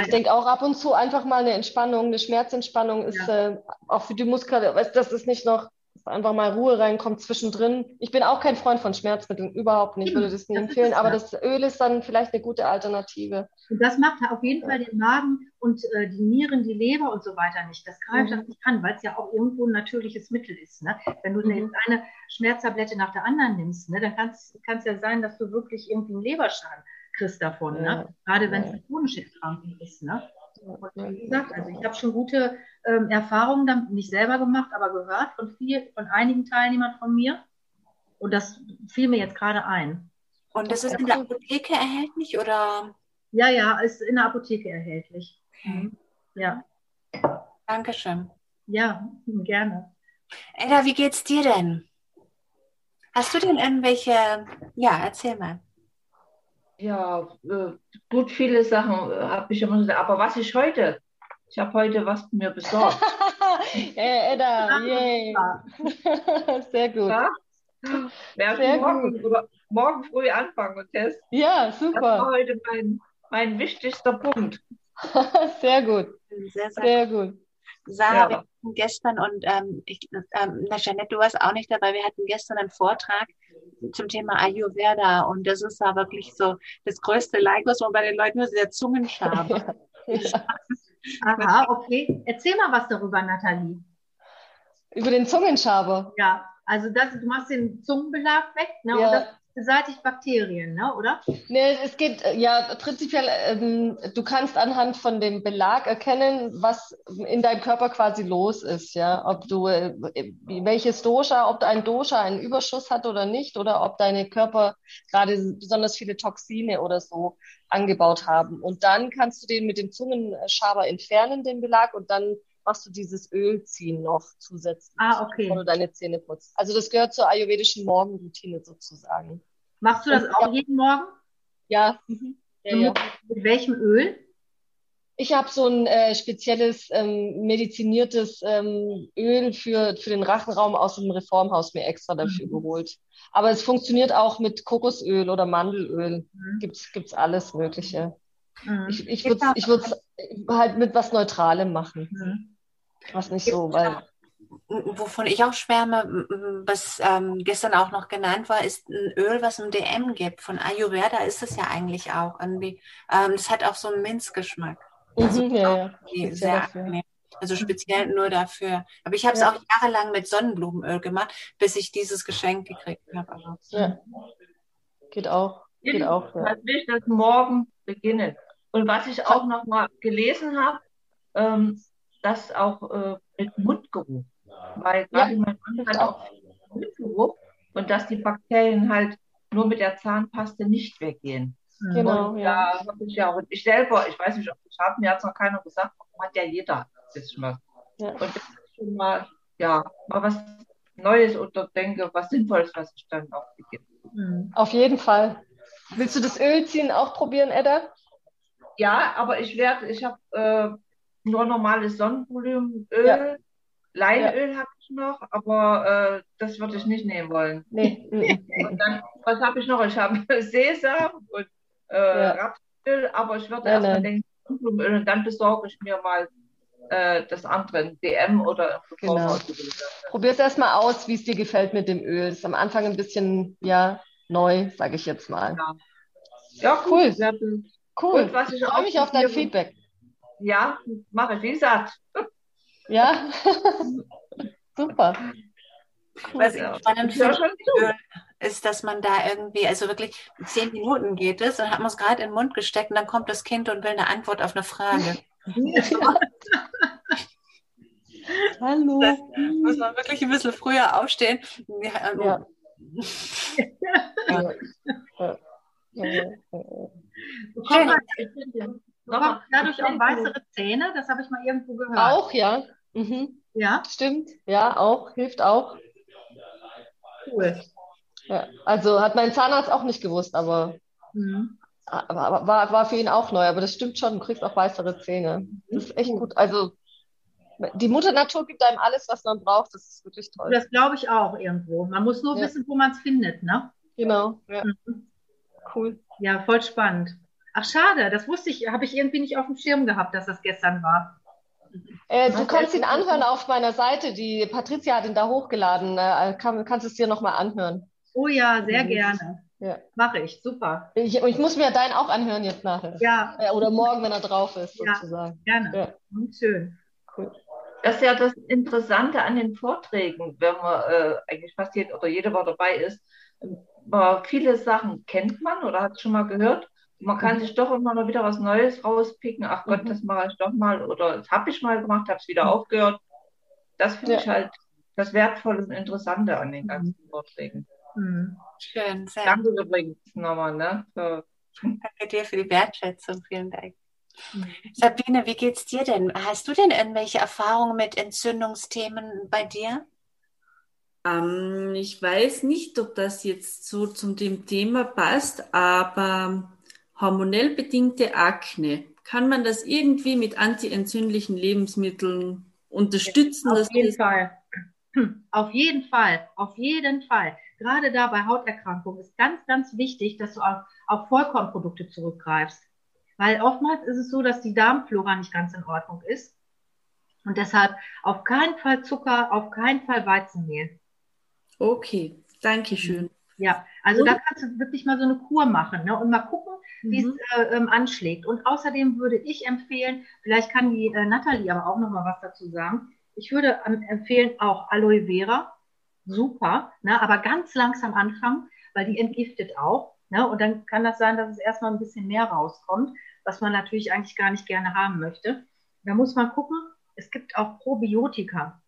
Ich denke auch ab und zu einfach mal eine Entspannung, eine Schmerzentspannung ist ja. äh, auch für die Muskulatur, das ist nicht noch einfach mal Ruhe reinkommt zwischendrin. Ich bin auch kein Freund von Schmerzmitteln, überhaupt nicht, ich würde das nie das empfehlen, aber das Öl ist dann vielleicht eine gute Alternative. Und das macht auf jeden Fall den Magen und äh, die Nieren, die Leber und so weiter nicht. Das greift mhm. das nicht an, weil es ja auch irgendwo ein natürliches Mittel ist. Ne? Wenn du mhm. eine Schmerztablette nach der anderen nimmst, ne, dann kann es ja sein, dass du wirklich irgendwie einen Leberschaden kriegst davon. Ne? Ja. Ne? Gerade wenn es eine chronische Erkrankung ist. Ne? Und wie gesagt, also ich habe schon gute ähm, Erfahrungen damit nicht selber gemacht, aber gehört von viel, von einigen Teilnehmern von mir. Und das fiel mir jetzt gerade ein. Und das ist in der Apotheke erhältlich oder? Ja, ja, ist in der Apotheke erhältlich. Mhm. Ja. Dankeschön. Ja, gerne. Edda, wie geht's dir denn? Hast du denn irgendwelche, ja, erzähl mal. Ja, äh, gut, viele Sachen äh, habe ich immer gesagt. Aber was ich heute, ich habe heute was mir besorgt. hey, Edda, yay. Sehr gut. Ja? Sehr morgen, gut. morgen früh anfangen und testen. Ja, super. Das war heute mein, mein wichtigster Punkt. sehr gut. Sehr, sehr, sehr gut. Sarah, ja. wir hatten gestern und ähm, ich, ähm, na Jeanette, du warst auch nicht dabei, wir hatten gestern einen Vortrag zum Thema Ayurveda und das ist da wirklich so das größte Like, was man bei den Leuten nur der Zungenschabe. ja. Aha, okay. Erzähl mal was darüber, Nathalie. Über den Zungenschaber? Ja, also das, du machst den Zungenbelag weg, ne? Ja. Und das beseitigt Bakterien, ne? oder? Nee, es geht äh, ja prinzipiell, ähm, du kannst anhand von dem Belag erkennen, was in deinem Körper quasi los ist, ja. Ob du äh, welches Dosha, ob ein Dosha einen Überschuss hat oder nicht, oder ob deine Körper gerade besonders viele Toxine oder so angebaut haben. Und dann kannst du den mit dem Zungenschaber entfernen, den Belag, und dann machst du dieses Öl ziehen noch zusätzlich, ah, okay. bevor du deine Zähne putzt. Also das gehört zur ayurvedischen Morgenroutine sozusagen. Machst du das Und, auch ja. jeden Morgen? Ja. Mhm. ja, ja. Mit, mit, welchem Öl? Ich habe so ein äh, spezielles ähm, mediziniertes ähm, Öl für, für den Rachenraum aus dem Reformhaus mir extra dafür mhm. geholt. Aber es funktioniert auch mit Kokosöl oder Mandelöl. Mhm. Gibt's, gibt's alles Mögliche. Mhm. Ich, ich würde es ich halt mit was Neutralem machen. Mhm. Was nicht so, weil. Wovon ich auch schwärme, was ähm, gestern auch noch genannt war, ist ein Öl, was im DM gibt. Von Ayurveda ist es ja eigentlich auch irgendwie. Ähm, das hat auch so einen Minzgeschmack. Also mhm, ja, ja. sehr angenehm. Also speziell nur dafür. Aber ich habe es ja. auch jahrelang mit Sonnenblumenöl gemacht, bis ich dieses Geschenk gekriegt habe. Also, ja. Geht auch. Geht auch. Ja. will ich das morgen beginnen. Und was ich auch noch mal gelesen habe, ähm, das auch äh, mit Mundgeruch. Weil gerade ja, mein Mann hat auch Mundgeruch und dass die Bakterien halt nur mit der Zahnpaste nicht weggehen. Genau, und ja. Da habe ich ja und ich selber, ich weiß nicht, ob ich habe, mir hat es noch keiner gesagt, hat ja jeder jetzt schon was. Ja. Und das ist schon mal, ja, mal was Neues oder denke, was Sinnvolles, was ich dann auch beginne. Mhm. Auf jeden Fall. Willst du das Öl ziehen auch probieren, Edda? Ja, aber ich werde, ich habe äh, nur normales Sonnenblumenöl. Ja. Leinöl ja. habe ich noch, aber äh, das würde ich nicht nehmen wollen. Nee. und dann, was habe ich noch? Ich habe Sesam und äh, ja. Rapsöl, aber ich würde erstmal denken, Sonnenblumenöl und dann besorge ich mir mal äh, das andere, DM oder genau. Probier es erstmal aus, wie es dir gefällt mit dem Öl. Ist am Anfang ein bisschen, ja, neu, sage ich jetzt mal. Ja, ja cool. Cool. Und was ich freue mich auf dein Feedback. Ja, mache ich, wie gesagt. Ja, super. Was ich spannend finde, ist, dass man da irgendwie, also wirklich zehn Minuten geht es, dann hat man es gerade in den Mund gesteckt und dann kommt das Kind und will eine Antwort auf eine Frage. Hallo. Da muss man wirklich ein bisschen früher aufstehen. Ja. ja. ja. Bekommt man dadurch auch weißere Zähne? Das habe ich mal irgendwo gehört. Auch, ja. Mhm. Ja? Stimmt. Ja, auch. Hilft auch. Cool. Ja, also hat mein Zahnarzt auch nicht gewusst, aber, mhm. aber, war, war für ihn auch neu. Aber das stimmt schon, du kriegst auch weißere Zähne. Das ist echt gut. Also die Mutter Natur gibt einem alles, was man braucht. Das ist wirklich toll. Das glaube ich auch irgendwo. Man muss nur ja. wissen, wo man es findet, ne? Genau. Ja. Mhm. Cool. Ja, voll spannend. Ach, schade, das wusste ich, habe ich irgendwie nicht auf dem Schirm gehabt, dass das gestern war. Äh, du kannst ihn anhören auf meiner Seite. Die Patricia hat ihn da hochgeladen. Äh, kann, kannst es dir nochmal anhören. Oh ja, sehr mhm. gerne. Ja. Mache ich, super. Ich, ich muss mir deinen auch anhören jetzt nachher. Ja. ja oder morgen, wenn er drauf ist, sozusagen. Ja, gerne. Ja. Und schön. Cool. Das ist ja das Interessante an den Vorträgen, wenn man äh, eigentlich fast jeder oder jeder war dabei ist. Äh, viele Sachen kennt man oder hat schon mal gehört. Man kann mhm. sich doch immer noch wieder was Neues rauspicken. Ach Gott, mhm. das mache ich doch mal. Oder das habe ich mal gemacht, habe es wieder mhm. aufgehört. Das finde ja. ich halt das Wertvolle und Interessante an den ganzen mhm. Vorträgen. Mhm. Schön, sehr Danke übrigens nochmal. Ne, für Danke dir für die Wertschätzung. Vielen Dank. Mhm. Sabine, wie geht's dir denn? Hast du denn irgendwelche Erfahrungen mit Entzündungsthemen bei dir? Ähm, ich weiß nicht, ob das jetzt so zum dem Thema passt, aber hormonell bedingte Akne, kann man das irgendwie mit antientzündlichen Lebensmitteln unterstützen? Auf jeden Fall. Auf jeden Fall. Auf jeden Fall. Gerade da bei Hauterkrankungen ist ganz, ganz wichtig, dass du auf, auf Vollkornprodukte zurückgreifst. Weil oftmals ist es so, dass die Darmflora nicht ganz in Ordnung ist. Und deshalb auf keinen Fall Zucker, auf keinen Fall Weizenmehl. Okay, danke schön. Ja, also und? da kannst du wirklich mal so eine Kur machen ne? und mal gucken, wie mhm. es äh, ähm, anschlägt. Und außerdem würde ich empfehlen, vielleicht kann die äh, Nathalie aber auch noch mal was dazu sagen. Ich würde ähm, empfehlen auch Aloe Vera, super, ne? aber ganz langsam anfangen, weil die entgiftet auch. Ne? Und dann kann das sein, dass es erstmal ein bisschen mehr rauskommt was man natürlich eigentlich gar nicht gerne haben möchte. Da muss man gucken, es gibt auch Probiotika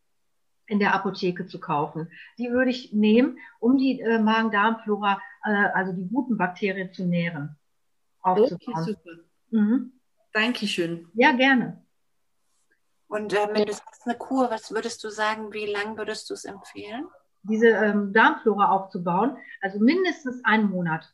in der Apotheke zu kaufen. Die würde ich nehmen, um die äh, Magen-Darm-Flora, äh, also die guten Bakterien zu nähren. Aufzubauen. Okay, super. Mhm. Dankeschön. Ja, gerne. Und äh, wenn du sagst eine Kur, was würdest du sagen, wie lang würdest du es empfehlen? Diese ähm, Darmflora aufzubauen, also mindestens einen Monat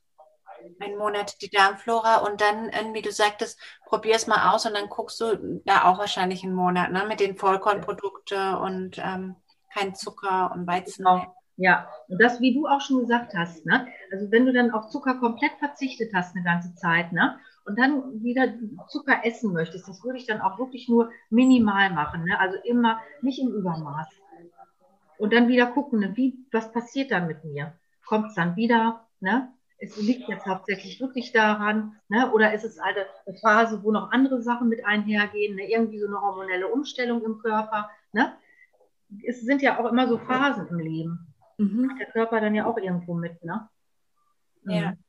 einen Monat die Darmflora und dann, wie du sagtest, probier es mal aus und dann guckst du da auch wahrscheinlich einen Monat ne, mit den Vollkornprodukten und ähm, kein Zucker und Weizen. Genau. Ja, und das, wie du auch schon gesagt hast, ne? also wenn du dann auf Zucker komplett verzichtet hast eine ganze Zeit, ne? und dann wieder Zucker essen möchtest, das würde ich dann auch wirklich nur minimal machen, ne? also immer nicht im Übermaß. Und dann wieder gucken, ne? wie, was passiert dann mit mir? Kommt es dann wieder? Ne? es liegt jetzt hauptsächlich wirklich daran, ne? oder ist es eine Phase, wo noch andere Sachen mit einhergehen, ne? irgendwie so eine hormonelle Umstellung im Körper. Ne? Es sind ja auch immer so Phasen im Leben. Mhm. Der Körper dann ja auch irgendwo mit. Ne? Ja. Mhm.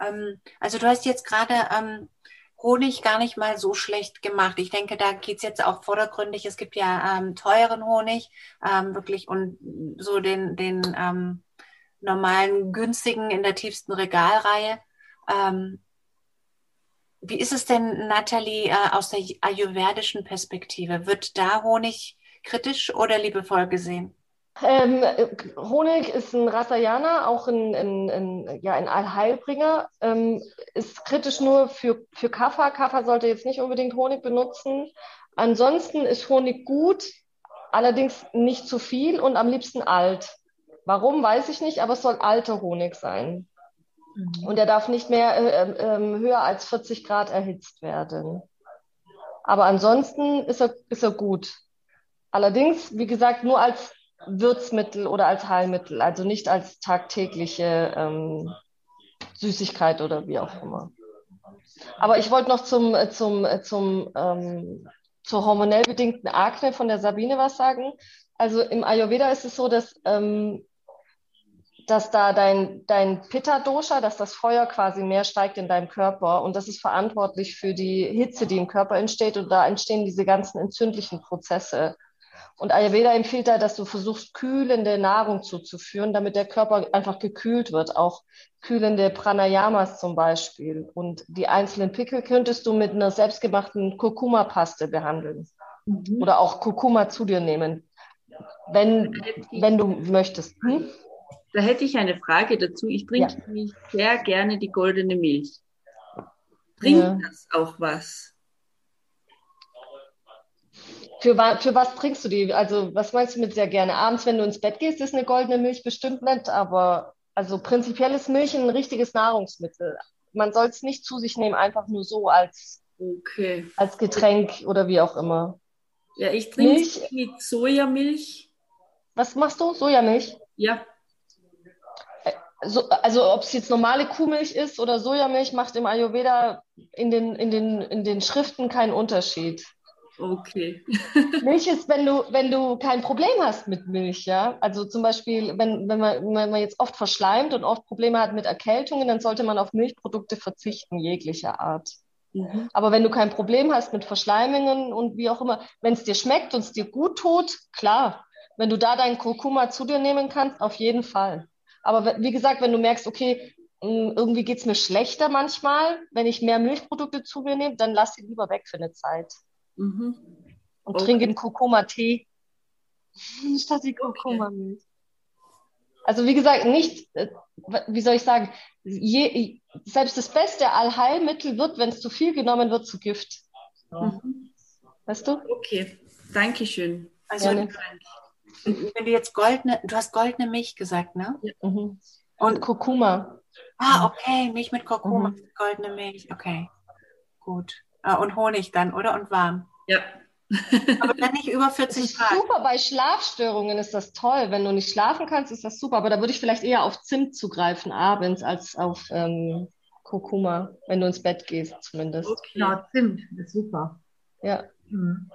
Ähm, also du hast jetzt gerade ähm, Honig gar nicht mal so schlecht gemacht. Ich denke, da geht's jetzt auch vordergründig. Es gibt ja ähm, teuren Honig, ähm, wirklich und so den, den ähm, normalen, günstigen in der tiefsten Regalreihe. Ähm, wie ist es denn, Nathalie, äh, aus der ayurvedischen Perspektive? Wird da Honig kritisch oder liebevoll gesehen? Ähm, Honig ist ein Rasayana, auch ein, ein, ein, ja, ein Allheilbringer. Ähm, ist kritisch nur für, für Kaffer. Kaffer sollte jetzt nicht unbedingt Honig benutzen. Ansonsten ist Honig gut, allerdings nicht zu viel und am liebsten alt. Warum, weiß ich nicht, aber es soll alter Honig sein. Mhm. Und er darf nicht mehr äh, äh, höher als 40 Grad erhitzt werden. Aber ansonsten ist er, ist er gut. Allerdings, wie gesagt, nur als Würzmittel oder als Heilmittel, also nicht als tagtägliche ähm, Süßigkeit oder wie auch immer. Aber ich wollte noch zum, äh, zum, äh, zum, ähm, zur hormonell bedingten Akne von der Sabine was sagen. Also im Ayurveda ist es so, dass ähm, dass da dein, dein Pitta-Dosha, dass das Feuer quasi mehr steigt in deinem Körper und das ist verantwortlich für die Hitze, die im Körper entsteht und da entstehen diese ganzen entzündlichen Prozesse. Und Ayurveda empfiehlt da, dass du versuchst, kühlende Nahrung zuzuführen, damit der Körper einfach gekühlt wird. Auch kühlende Pranayamas zum Beispiel. Und die einzelnen Pickel könntest du mit einer selbstgemachten Kurkuma-Paste behandeln. Mhm. Oder auch Kurkuma zu dir nehmen, wenn, wenn du möchtest. Hm? Da hätte ich eine Frage dazu. Ich trinke ja. sehr gerne die goldene Milch. Bringt ja. das auch was? Für, für was trinkst du die? Also, was meinst du mit sehr gerne? Abends, wenn du ins Bett gehst, ist eine goldene Milch bestimmt nett, aber also prinzipiell ist Milch ein richtiges Nahrungsmittel. man soll es nicht zu sich nehmen, einfach nur so als, okay. als Getränk oder wie auch immer. Ja, ich trinke mit Sojamilch. Was machst du? Sojamilch? Ja. So, also ob es jetzt normale Kuhmilch ist oder Sojamilch, macht im Ayurveda in den, in den, in den Schriften keinen Unterschied. Okay. Milch ist, wenn du, wenn du kein Problem hast mit Milch, ja. Also zum Beispiel, wenn, wenn, man, wenn man jetzt oft verschleimt und oft Probleme hat mit Erkältungen, dann sollte man auf Milchprodukte verzichten, jeglicher Art. Mhm. Aber wenn du kein Problem hast mit Verschleimungen und wie auch immer, wenn es dir schmeckt und es dir gut tut, klar. Wenn du da deinen Kurkuma zu dir nehmen kannst, auf jeden Fall. Aber wie gesagt, wenn du merkst, okay, hm, irgendwie geht es mir schlechter manchmal, wenn ich mehr Milchprodukte zu mir nehme, dann lass sie lieber weg für eine Zeit. Mhm. Und okay. trinke den Kurkuma-Tee statt die Kurkuma-Milch. Also wie gesagt, nicht, äh, wie soll ich sagen, je, selbst das beste Allheilmittel wird, wenn es zu viel genommen wird, zu Gift. Mhm. Weißt du? Okay, danke schön. Also Gerne. wenn du jetzt goldene, du hast goldene Milch gesagt, ne? Ja. Mhm. Und Kurkuma. Ah, okay, Milch mit Kurkuma, mhm. goldene Milch, okay. Gut. Ah, und Honig dann, oder? Und warm. Ja. Aber dann nicht über 40 Grad. Super, bei Schlafstörungen ist das toll. Wenn du nicht schlafen kannst, ist das super. Aber da würde ich vielleicht eher auf Zimt zugreifen abends als auf ähm, Kurkuma, wenn du ins Bett gehst zumindest. Okay. Ja, Zimt ist super. Ja. Mhm.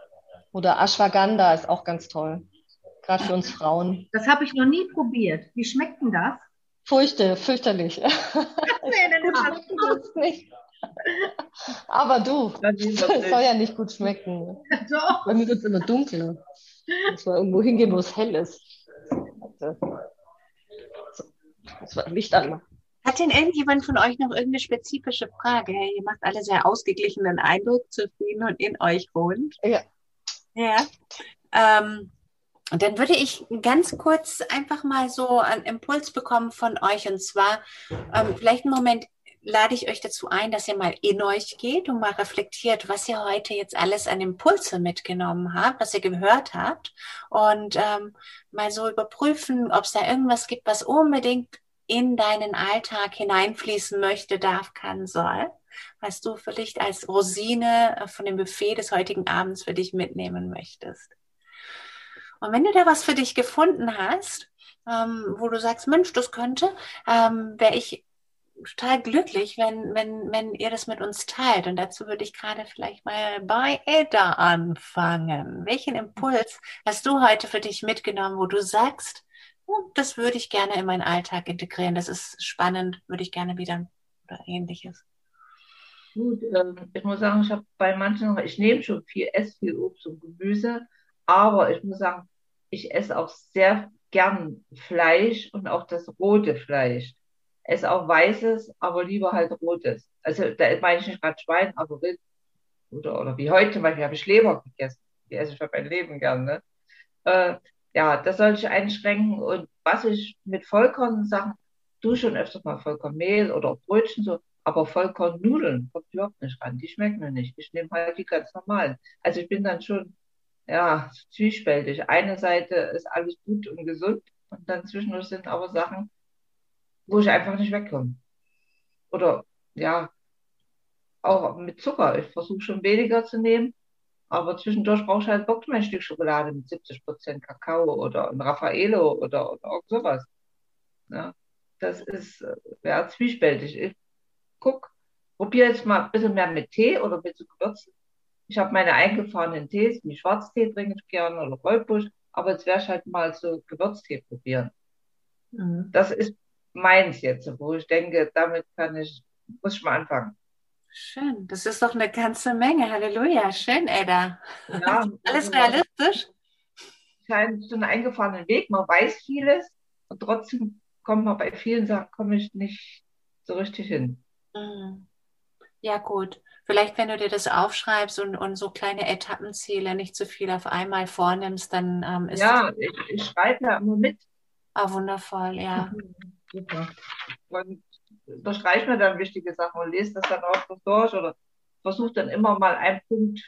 Oder Ashwagandha ist auch ganz toll. Gerade für uns Frauen. Das habe ich noch nie probiert. Wie schmeckt denn das? Furchte, fürchterlich. nee, dann das nicht. Aber du, das soll ja nicht gut schmecken. Doch. Bei mir wird es immer dunkler. Muss man irgendwo hingehen, wo es hell ist. Das war Licht anmachen. Hat denn irgendjemand von euch noch irgendeine spezifische Frage? Ihr macht alle sehr ausgeglichenen Eindruck, zufrieden und in euch wohnt. Ja. Ja. Ähm, und dann würde ich ganz kurz einfach mal so einen Impuls bekommen von euch. Und zwar ähm, vielleicht einen Moment lade ich euch dazu ein, dass ihr mal in euch geht und mal reflektiert, was ihr heute jetzt alles an Impulse mitgenommen habt, was ihr gehört habt und ähm, mal so überprüfen, ob es da irgendwas gibt, was unbedingt in deinen Alltag hineinfließen möchte, darf, kann, soll, was du vielleicht als Rosine äh, von dem Buffet des heutigen Abends für dich mitnehmen möchtest. Und wenn du da was für dich gefunden hast, ähm, wo du sagst, Mensch, das könnte, ähm, wäre ich total glücklich, wenn, wenn, wenn ihr das mit uns teilt. Und dazu würde ich gerade vielleicht mal bei Ada anfangen. Welchen Impuls hast du heute für dich mitgenommen, wo du sagst, oh, das würde ich gerne in meinen Alltag integrieren, das ist spannend, würde ich gerne wieder oder ähnliches? Gut, ähm, ich muss sagen, ich habe bei manchen, ich nehme schon viel, esse viel Obst und Gemüse, aber ich muss sagen, ich esse auch sehr gern Fleisch und auch das rote Fleisch esse auch weißes, aber lieber halt rotes. Also da meine ich nicht gerade Schwein, aber Rind. Oder, oder wie heute zum Beispiel habe ich Leber gegessen. Die esse ich für mein Leben gern. Ne? Äh, ja, das soll ich einschränken. Und was ich mit Vollkornsachen, du schon öfters mal Vollkornmehl oder Brötchen so, aber Vollkornnudeln kommt überhaupt nicht ran. Die schmecken mir nicht. Ich nehme halt die ganz normalen. Also ich bin dann schon, ja, zwiespältig. Eine Seite ist alles gut und gesund und dann zwischendurch sind aber Sachen, wo ich einfach nicht wegkomme. Oder ja, auch mit Zucker. Ich versuche schon weniger zu nehmen, aber zwischendurch brauche ich halt Bock mein Stück Schokolade mit 70% Kakao oder ein Raffaello oder, oder irgend sowas. Ja, das ist ja zwiespältig. Ich guck, probiere jetzt mal ein bisschen mehr mit Tee oder mit so Gewürzen. Ich habe meine eingefahrenen Tees, wie Schwarztee trinke ich gerne oder Goldbusch, aber jetzt werde ich halt mal so Gewürztee probieren. Mhm. Das ist meins jetzt, wo ich denke, damit kann ich, muss ich mal anfangen. Schön, das ist doch eine ganze Menge. Halleluja, schön, Edda. Ja, Alles also realistisch? Scheint so einen eingefahrenen Weg. Man weiß vieles und trotzdem kommt man bei vielen Sachen komme ich nicht so richtig hin. Mhm. Ja, gut. Vielleicht, wenn du dir das aufschreibst und, und so kleine Etappenziele, nicht zu viel auf einmal vornimmst, dann ähm, ist Ja, ich, ich schreibe ja immer mit. Ah, wundervoll, ja. Super. Und unterstreiche mir dann wichtige Sachen und lese das dann auch durch oder versuche dann immer mal einen Punkt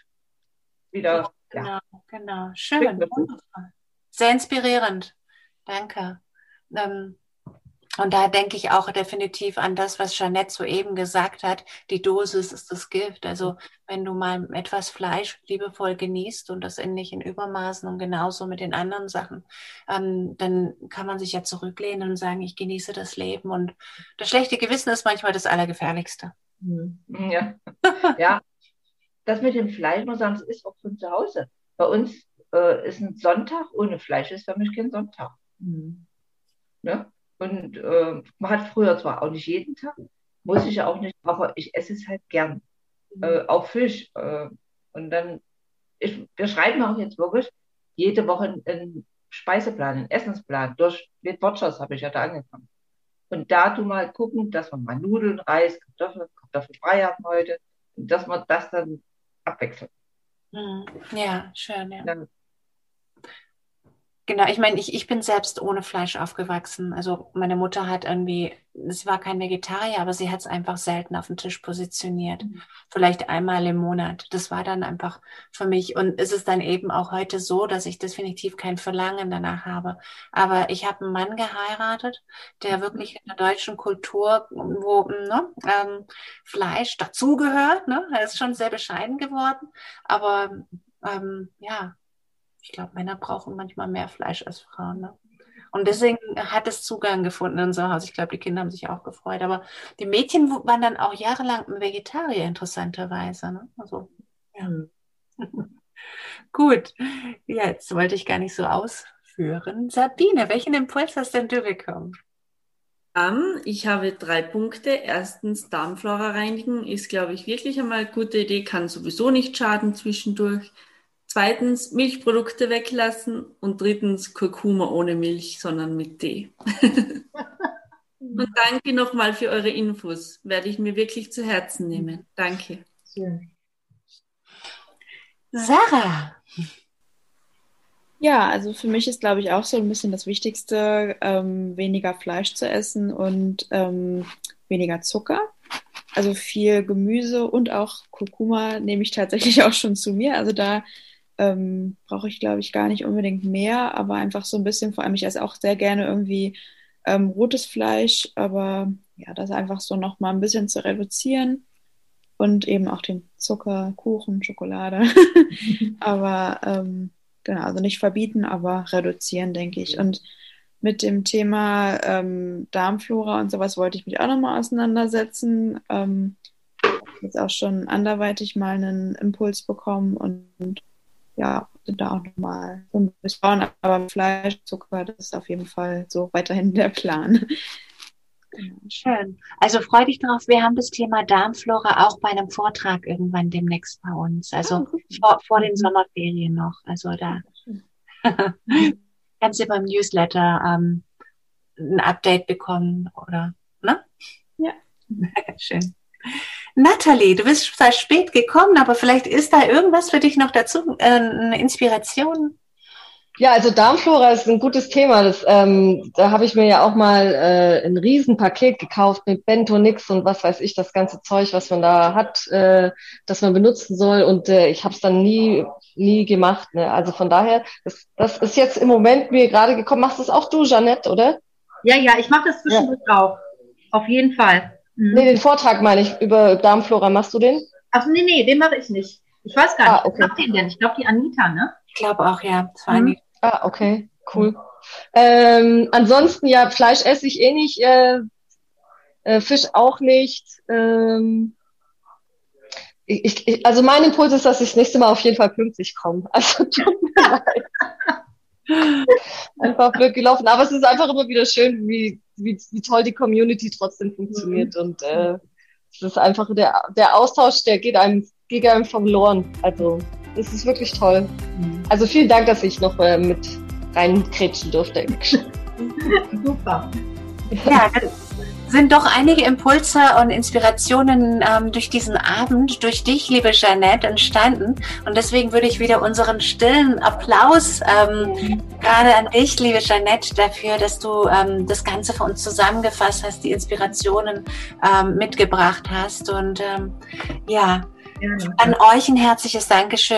wieder. Genau, ja. genau. Schön. Sehr inspirierend. Danke. Ähm, und da denke ich auch definitiv an das, was Jeanette soeben gesagt hat. Die Dosis ist das Gift. Also wenn du mal etwas Fleisch liebevoll genießt und das in nicht in Übermaßen und genauso mit den anderen Sachen, ähm, dann kann man sich ja zurücklehnen und sagen, ich genieße das Leben. Und das schlechte Gewissen ist manchmal das Allergefährlichste. Mhm. Ja, ja. das mit dem Fleisch, muss sagen, das ist auch von zu Hause. Bei uns äh, ist ein Sonntag ohne Fleisch, ist für mich kein Sonntag. Mhm. Ne? Und äh, man hat früher zwar auch nicht jeden Tag, muss ich ja auch nicht, aber ich esse es halt gern. Mhm. Äh, auch Fisch. Äh, und dann, ich, wir schreiben auch jetzt wirklich jede Woche einen Speiseplan, einen Essensplan. Durch mit Watchers habe ich ja da angefangen. Und da du mal gucken, dass wir mal Nudeln, Reis, Kartoffeln, Kartoffelfrei haben heute, dass man das dann abwechselt. Mhm. Ja, schön, ja. Dann, Genau, ich meine, ich, ich bin selbst ohne Fleisch aufgewachsen. Also meine Mutter hat irgendwie, sie war kein Vegetarier, aber sie hat es einfach selten auf den Tisch positioniert. Mhm. Vielleicht einmal im Monat. Das war dann einfach für mich. Und es ist dann eben auch heute so, dass ich definitiv kein Verlangen danach habe. Aber ich habe einen Mann geheiratet, der mhm. wirklich in der deutschen Kultur, wo ne, ähm, Fleisch dazugehört, ne, er ist schon sehr bescheiden geworden. Aber ähm, ja, ich glaube, Männer brauchen manchmal mehr Fleisch als Frauen. Ne? Und deswegen hat es Zugang gefunden in unser Haus. Ich glaube, die Kinder haben sich auch gefreut. Aber die Mädchen waren dann auch jahrelang Vegetarier, interessanterweise. Ne? Also, ja. Gut, jetzt wollte ich gar nicht so ausführen. Sabine, welchen Impuls hast denn du bekommen? Um, ich habe drei Punkte. Erstens, Darmflora reinigen ist, glaube ich, wirklich einmal eine gute Idee, kann sowieso nicht schaden zwischendurch. Zweitens Milchprodukte weglassen und drittens Kurkuma ohne Milch, sondern mit Tee. und danke nochmal für eure Infos. Werde ich mir wirklich zu Herzen nehmen. Danke. Sarah. Ja, also für mich ist, glaube ich, auch so ein bisschen das Wichtigste, ähm, weniger Fleisch zu essen und ähm, weniger Zucker. Also viel Gemüse und auch Kurkuma nehme ich tatsächlich auch schon zu mir. Also da ähm, brauche ich, glaube ich, gar nicht unbedingt mehr, aber einfach so ein bisschen, vor allem ich esse auch sehr gerne irgendwie ähm, rotes Fleisch, aber ja, das einfach so nochmal ein bisschen zu reduzieren und eben auch den Zucker, Kuchen, Schokolade. aber ähm, genau, also nicht verbieten, aber reduzieren, denke ich. Und mit dem Thema ähm, Darmflora und sowas wollte ich mich auch nochmal auseinandersetzen. Ähm, jetzt auch schon anderweitig mal einen Impuls bekommen und ja, da auch nochmal so ein bisschen. Aber Fleisch, Zucker, das ist auf jeden Fall so weiterhin der Plan. Schön. Also freu dich drauf. Wir haben das Thema Darmflora auch bei einem Vortrag irgendwann demnächst bei uns. Also oh, vor, vor den Sommerferien noch. Also da kannst du beim Newsletter ähm, ein Update bekommen oder, ne? Ja. Schön. Nathalie, du bist zwar spät gekommen, aber vielleicht ist da irgendwas für dich noch dazu, äh, eine Inspiration? Ja, also Darmflora ist ein gutes Thema. Das, ähm, da habe ich mir ja auch mal äh, ein Riesenpaket gekauft mit Bentonix und was weiß ich, das ganze Zeug, was man da hat, äh, das man benutzen soll. Und äh, ich habe es dann nie, nie gemacht. Ne? Also von daher, das, das ist jetzt im Moment mir gerade gekommen. Machst du es auch du, Jeanette, oder? Ja, ja, ich mache das zwischendurch ja. auch. Auf jeden Fall. Mhm. Nee, den Vortrag meine ich über Darmflora. Machst du den? Ach nee, nee, den mache ich nicht. Ich weiß gar ah, nicht, okay. macht den denn? Ich glaube, die Anita, ne? Ich glaube auch, ja. Das war mhm. Ah, okay, cool. Ähm, ansonsten, ja, Fleisch esse ich eh nicht, äh, äh, Fisch auch nicht. Ähm, ich, ich, also mein Impuls ist, dass ich das nächste Mal auf jeden Fall pünktlich komme. Also tut mir leid. Einfach blöd gelaufen. Aber es ist einfach immer wieder schön, wie, wie, wie toll die Community trotzdem funktioniert. Mhm. Und äh, es ist einfach der, der Austausch, der geht einem, geht einem verloren. Also es ist wirklich toll. Mhm. Also vielen Dank, dass ich noch äh, mit reinkretschen durfte. Super. Ja, sind doch einige Impulse und Inspirationen ähm, durch diesen Abend, durch dich, liebe Jeanette, entstanden. Und deswegen würde ich wieder unseren stillen Applaus ähm, gerade an dich, liebe Jeanette, dafür, dass du ähm, das Ganze für uns zusammengefasst hast, die Inspirationen ähm, mitgebracht hast. Und ähm, ja, an euch ein herzliches Dankeschön.